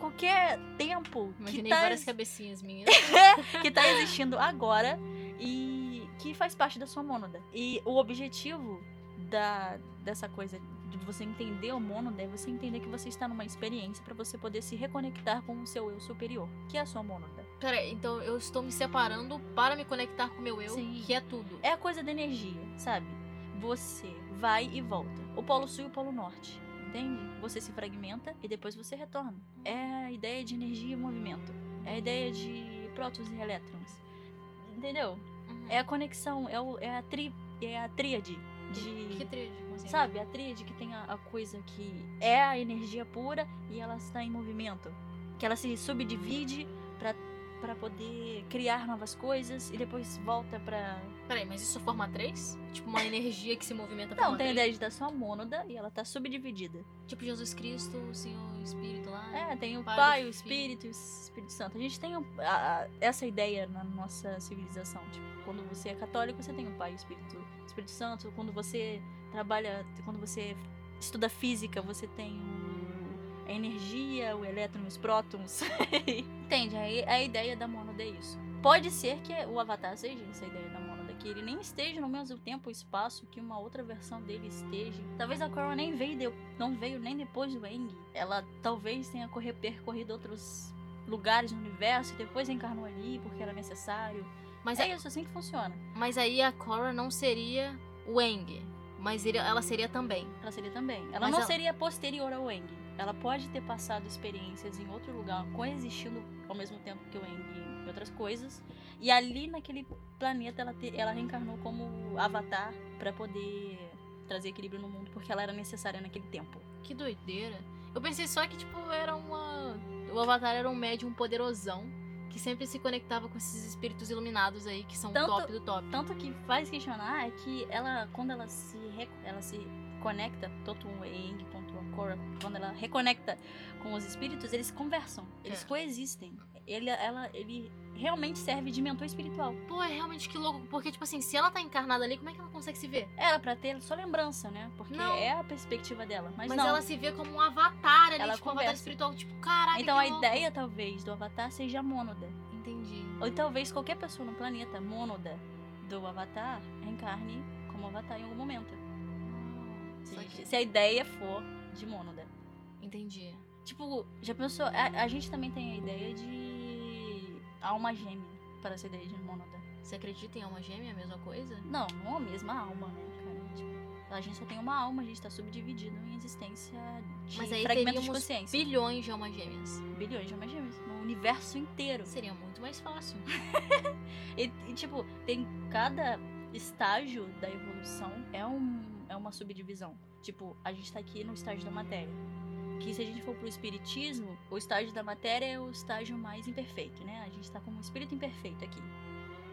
[SPEAKER 2] qualquer tempo
[SPEAKER 1] Imaginei
[SPEAKER 2] que tá,
[SPEAKER 1] várias
[SPEAKER 2] ex-
[SPEAKER 1] cabecinhas minhas.
[SPEAKER 2] que tá existindo agora e que faz parte da sua mônada. E o objetivo da, dessa coisa de você entender o mônada é você entender que você está numa experiência para você poder se reconectar com o seu eu superior, que é a sua mônada.
[SPEAKER 1] Pera, então eu estou me separando para me conectar com o meu eu,
[SPEAKER 2] Sim.
[SPEAKER 1] que é tudo.
[SPEAKER 2] É a coisa da energia, sabe? Você vai e volta. O polo sul e o polo norte. Entende? Você se fragmenta e depois você retorna. É a ideia de energia e movimento. É a ideia de prótons e elétrons. Entendeu?
[SPEAKER 1] Uhum.
[SPEAKER 2] É a conexão, é, o- é a, tri, é a tríade de.
[SPEAKER 1] Que assim?
[SPEAKER 2] Sabe, a tríade que tem a, a coisa que é a energia pura e ela está em movimento. Que ela se subdivide para pra poder criar novas coisas e depois volta pra.
[SPEAKER 1] Peraí, mas isso forma três? Tipo, uma energia que se movimenta
[SPEAKER 2] Não, tem a ideia de dar só mônada e ela tá subdividida.
[SPEAKER 1] Tipo Jesus Cristo, o Senhor o Espírito lá.
[SPEAKER 2] É, tem o
[SPEAKER 1] Pai,
[SPEAKER 2] Pai, o. Espírito e o Espírito Santo. A gente tem a- a- essa ideia na nossa civilização. Tipo, quando você é católico, você tem o Pai e o Espírito, o Espírito Santo. Quando você trabalha, quando você estuda física, você tem o, energia, o elétron os prótons. Entende? Aí a ideia da mônada é isso. Pode ser que o Avatar seja essa ideia da mônada, que ele nem esteja no mesmo tempo e espaço que uma outra versão dele esteja. Talvez a Korra nem veio, de- não veio nem depois do Aang. Ela talvez tenha percorrido outros lugares no universo e depois encarnou ali porque era necessário.
[SPEAKER 1] Mas,
[SPEAKER 2] é isso, assim que funciona.
[SPEAKER 1] mas aí a Korra não seria o Aang. Mas ele- ela seria também.
[SPEAKER 2] Ela seria também. Ela
[SPEAKER 1] Mas
[SPEAKER 2] não
[SPEAKER 1] ela-
[SPEAKER 2] seria posterior ao Aang. Ela pode ter passado experiências em outro lugar, coexistindo ao mesmo tempo que o Aang e outras coisas. E ali naquele planeta ela, te- ela reencarnou como avatar pra poder trazer equilíbrio no mundo, porque ela era necessária naquele tempo.
[SPEAKER 1] Que doideira. Eu pensei só que, tipo, era uma. O Avatar era um médium poderosão que sempre se conectava com esses espíritos iluminados aí, que são
[SPEAKER 2] Tanto-
[SPEAKER 1] top do top.
[SPEAKER 2] Tanto que faz questionar é que ela, quando ela se, ela se conecta, Aang quanto a Korra, quando ela reconecta com os espíritos, eles conversam, eles
[SPEAKER 1] É.
[SPEAKER 2] coexistem. Ele, ela, ele realmente serve de mentor espiritual.
[SPEAKER 1] Pô, é realmente que louco. Porque, tipo assim, se ela tá encarnada ali, como é que ela consegue se ver?
[SPEAKER 2] Era pra ter só lembrança, né? Porque
[SPEAKER 1] Não.
[SPEAKER 2] é a perspectiva dela. Mas,
[SPEAKER 1] Mas,
[SPEAKER 2] não.
[SPEAKER 1] ela se vê como um avatar ali,
[SPEAKER 2] Ela
[SPEAKER 1] tipo, um avatar
[SPEAKER 2] conversa.
[SPEAKER 1] espiritual. Tipo, caraca,
[SPEAKER 2] Então a
[SPEAKER 1] louco.
[SPEAKER 2] ideia, talvez, do Avatar seja a mônada.
[SPEAKER 1] Entendi.
[SPEAKER 2] Ou talvez qualquer pessoa no planeta mônada do Avatar reencarne como Avatar em algum momento.
[SPEAKER 1] Ah,
[SPEAKER 2] Se, se a ideia for de mônada.
[SPEAKER 1] Entendi.
[SPEAKER 2] Tipo, já pensou? A, a gente também tem a ideia de alma gêmea para essa ideia de mônada.
[SPEAKER 1] Você acredita em alma gêmea, a mesma coisa?
[SPEAKER 2] Não, não a mesma alma, né, cara? Tipo, a gente só tem uma alma, a gente tá subdividido em existência de
[SPEAKER 1] Mas aí
[SPEAKER 2] fragmentos de consciência.
[SPEAKER 1] bilhões de almas gêmeas.
[SPEAKER 2] Bilhões de almas gêmeas. No universo inteiro.
[SPEAKER 1] Seria muito mais fácil.
[SPEAKER 2] E, e, tipo, tem cada estágio da evolução é, um, é uma subdivisão. Tipo, a gente tá aqui no estágio da matéria. Que se a gente for pro espiritismo, o estágio da matéria é o estágio mais imperfeito, né? A gente tá como um espírito imperfeito aqui.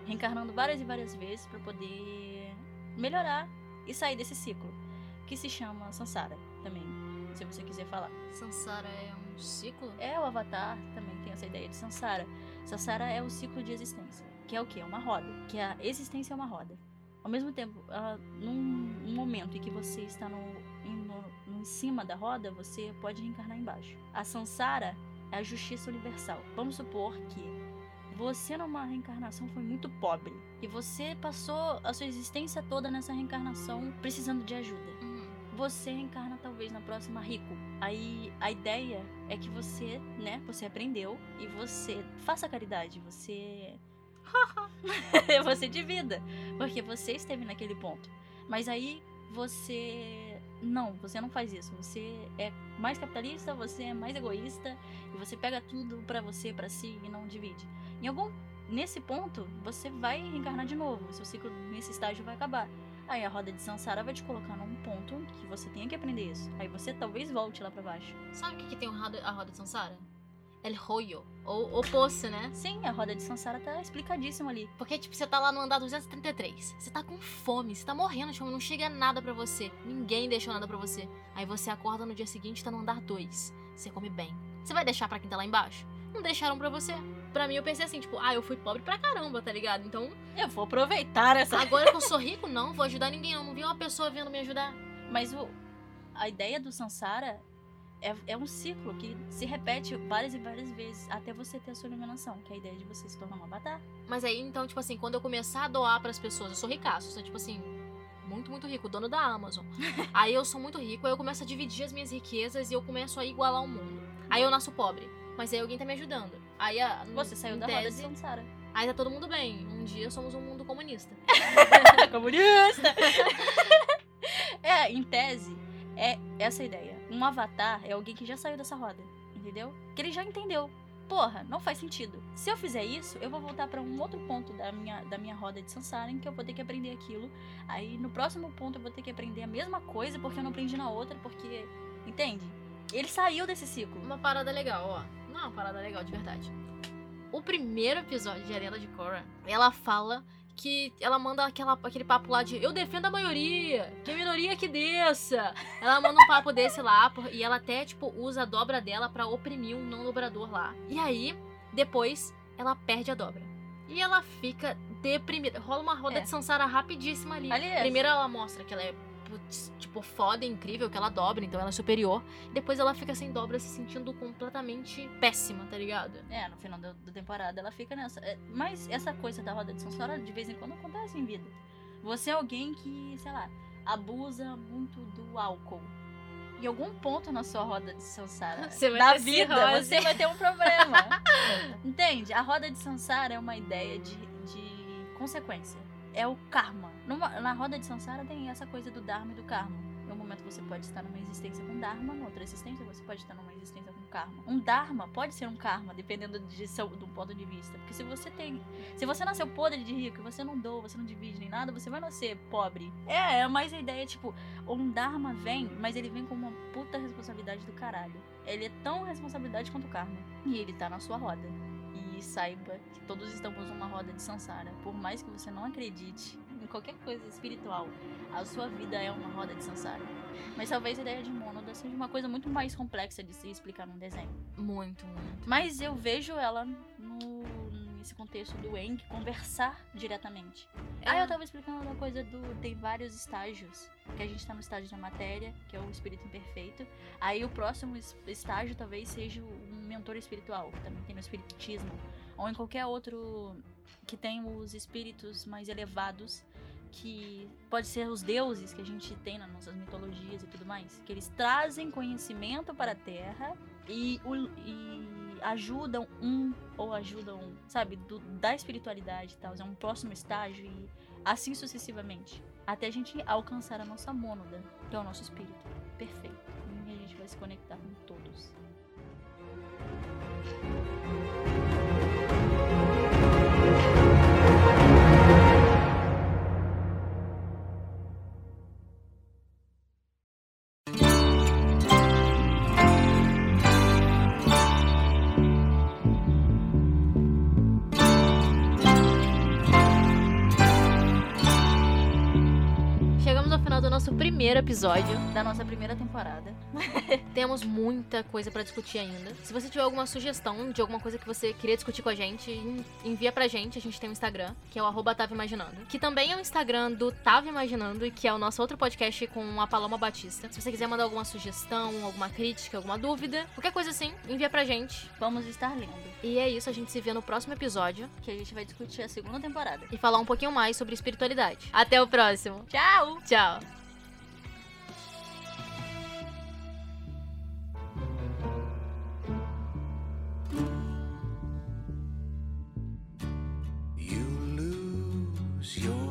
[SPEAKER 2] Reencarnando várias e várias vezes pra poder melhorar e sair desse ciclo. Que se chama Sansara também, se você quiser falar.
[SPEAKER 1] Sansara é um ciclo?
[SPEAKER 2] É, o Avatar também tem essa ideia de Sansara. Sansara é o ciclo de existência, que é o quê? É uma roda. Que a existência é uma roda. Ao mesmo tempo, ela- num, momento em que você está no, em, no- em cima da roda, você pode reencarnar embaixo. A Sansara é a justiça universal. Vamos supor que você numa reencarnação foi muito pobre e você passou a sua existência toda nessa reencarnação precisando de ajuda
[SPEAKER 1] Uhum.
[SPEAKER 2] você reencarna talvez na próxima rico. Aí a ideia é que você, né, você aprendeu e você faça caridade, você você divida, porque você esteve naquele ponto. Mas aí você não, você não faz isso. Você é mais capitalista, você é mais egoísta e você pega tudo pra você, pra si e não divide. Em algum nesse ponto, você vai reencarnar de novo. Seu ciclo nesse estágio vai acabar. Aí a roda de Sansara vai te colocar num ponto que você tenha que aprender isso. Aí você talvez volte lá pra baixo.
[SPEAKER 1] Sabe o que, que tem a roda de Sansara? El Royo. Ou o poço, né?
[SPEAKER 2] Sim, a roda de Sansara tá explicadíssimo ali.
[SPEAKER 1] Porque, tipo, você tá lá no andar 233. Você tá com fome, você tá morrendo de fome, não chega nada pra você. Ninguém deixou nada pra você. Aí você acorda no dia seguinte e tá no andar 2. Você come bem. Você vai deixar pra quem tá lá embaixo? Não deixaram pra você. Pra mim, eu pensei assim, tipo, ah, eu fui pobre pra caramba, tá ligado? Então,
[SPEAKER 2] Eu vou aproveitar essa.
[SPEAKER 1] agora que eu sou rico, não vou ajudar ninguém, não. Não vi uma pessoa vindo me ajudar.
[SPEAKER 2] Mas o, a ideia do Sansara é, é um ciclo que se repete várias e várias vezes até você ter a sua iluminação, que é a ideia de você se tornar um avatar.
[SPEAKER 1] Mas aí, então, tipo assim, quando eu começar a doar pras pessoas, eu sou ricaço, sou, tipo assim, muito, muito rico, dono da Amazon. aí eu sou muito rico, aí eu começo a dividir as minhas riquezas e eu começo a igualar o mundo. Aí eu nasço pobre, mas aí alguém tá me ajudando. Aí a,
[SPEAKER 2] Você saiu da roda de
[SPEAKER 1] tese. Aí tá todo mundo bem. Um dia somos um mundo comunista.
[SPEAKER 2] Comunista! é, em tese, é essa a ideia. Um avatar é alguém que já saiu dessa roda, entendeu? Que ele já entendeu. Porra, não faz sentido. Se eu fizer isso, eu vou voltar pra um outro ponto da minha, da minha roda de Sansara em que eu vou ter que aprender aquilo. Aí no próximo ponto eu vou ter que aprender a mesma coisa porque eu não aprendi na outra, porque. Entende? Ele saiu desse ciclo.
[SPEAKER 1] Uma parada legal, ó. Não é uma parada legal, de verdade. o primeiro episódio de Arena de Korra, ela fala que ela manda aquela, aquele papo lá de eu defendo a maioria, que a minoria que desça. Ela manda um papo desse lá e ela até, tipo, usa a dobra dela para oprimir um não dobrador lá. E aí, depois, ela perde a dobra. E ela fica deprimida. Rola uma roda
[SPEAKER 2] É.
[SPEAKER 1] de Sansara rapidíssima ali.
[SPEAKER 2] Aliás-
[SPEAKER 1] Primeiro ela mostra que ela é, tipo, foda, incrível, que ela dobra, então ela é superior. Depois ela fica sem dobra, se sentindo completamente péssima, tá ligado?
[SPEAKER 2] É, no final da, da temporada ela fica nessa. É, mas essa coisa da roda de Sansara de vez em quando acontece em vida. Você é alguém que, sei lá, abusa muito do álcool. Em algum ponto na sua roda de Sansara da vida, você vai ter um problema. Entende? A roda de Sansara é uma ideia de, de consequência. É o karma. Numa- na roda de Sansara tem essa coisa do Dharma e do karma. Em um momento você pode estar numa existência com Dharma, na outra existência você pode estar numa existência com karma. Um Dharma pode ser um karma, dependendo de seu do ponto de vista. Porque se você tem. Se você nasceu podre de rico, você não doa, você não divide nem nada, você vai nascer pobre. É, é mais a ideia, tipo, um Dharma vem, mas ele vem com uma puta responsabilidade do caralho. Ele é tão responsabilidade quanto o karma. E ele tá na sua roda. E saiba que todos estamos numa roda de Sansara. Por mais que você não acredite em qualquer coisa espiritual, a sua vida é uma roda de Sansara. Mas talvez a ideia de Monoda seja uma coisa muito mais complexa de se explicar num desenho.
[SPEAKER 1] Muito, muito.
[SPEAKER 2] Mas eu vejo ela no, nesse contexto do Eng conversar diretamente.
[SPEAKER 1] É.
[SPEAKER 2] Aí eu tava explicando uma coisa do. Tem vários estágios. Que a gente tá no estágio da matéria, que é o espírito imperfeito. Aí o próximo es- estágio talvez seja um mentor espiritual, que também tem no espiritismo. Ou em qualquer outro que tem os espíritos mais elevados. Que pode ser os deuses que a gente tem nas nossas mitologias e tudo mais. Que eles trazem conhecimento para a Terra e, e ajudam um ou ajudam, sabe, do- da espiritualidade e tal. É um próximo estágio e assim sucessivamente. Até a gente alcançar a nossa mônada, que é o nosso espírito. Perfeito. E a gente vai se conectar com todos.
[SPEAKER 1] Primeiro episódio.
[SPEAKER 2] Da nossa primeira temporada.
[SPEAKER 1] Temos muita coisa pra discutir ainda. Se você tiver alguma sugestão de alguma coisa que você queria discutir com a gente, en- envia pra gente. A gente tem um Instagram, que é o arroba Tava Imaginando. Que também é o Instagram do Tava Imaginando e que é o nosso outro podcast com a Paloma Batista. Se você quiser mandar alguma sugestão, alguma crítica, alguma dúvida, qualquer coisa assim, envia pra gente.
[SPEAKER 2] Vamos estar lendo.
[SPEAKER 1] E é isso, a gente se vê no próximo episódio
[SPEAKER 2] Que a gente vai discutir a segunda temporada.
[SPEAKER 1] e falar um pouquinho mais sobre espiritualidade. Até o próximo.
[SPEAKER 2] Tchau!
[SPEAKER 1] Tchau.
[SPEAKER 3] was yours.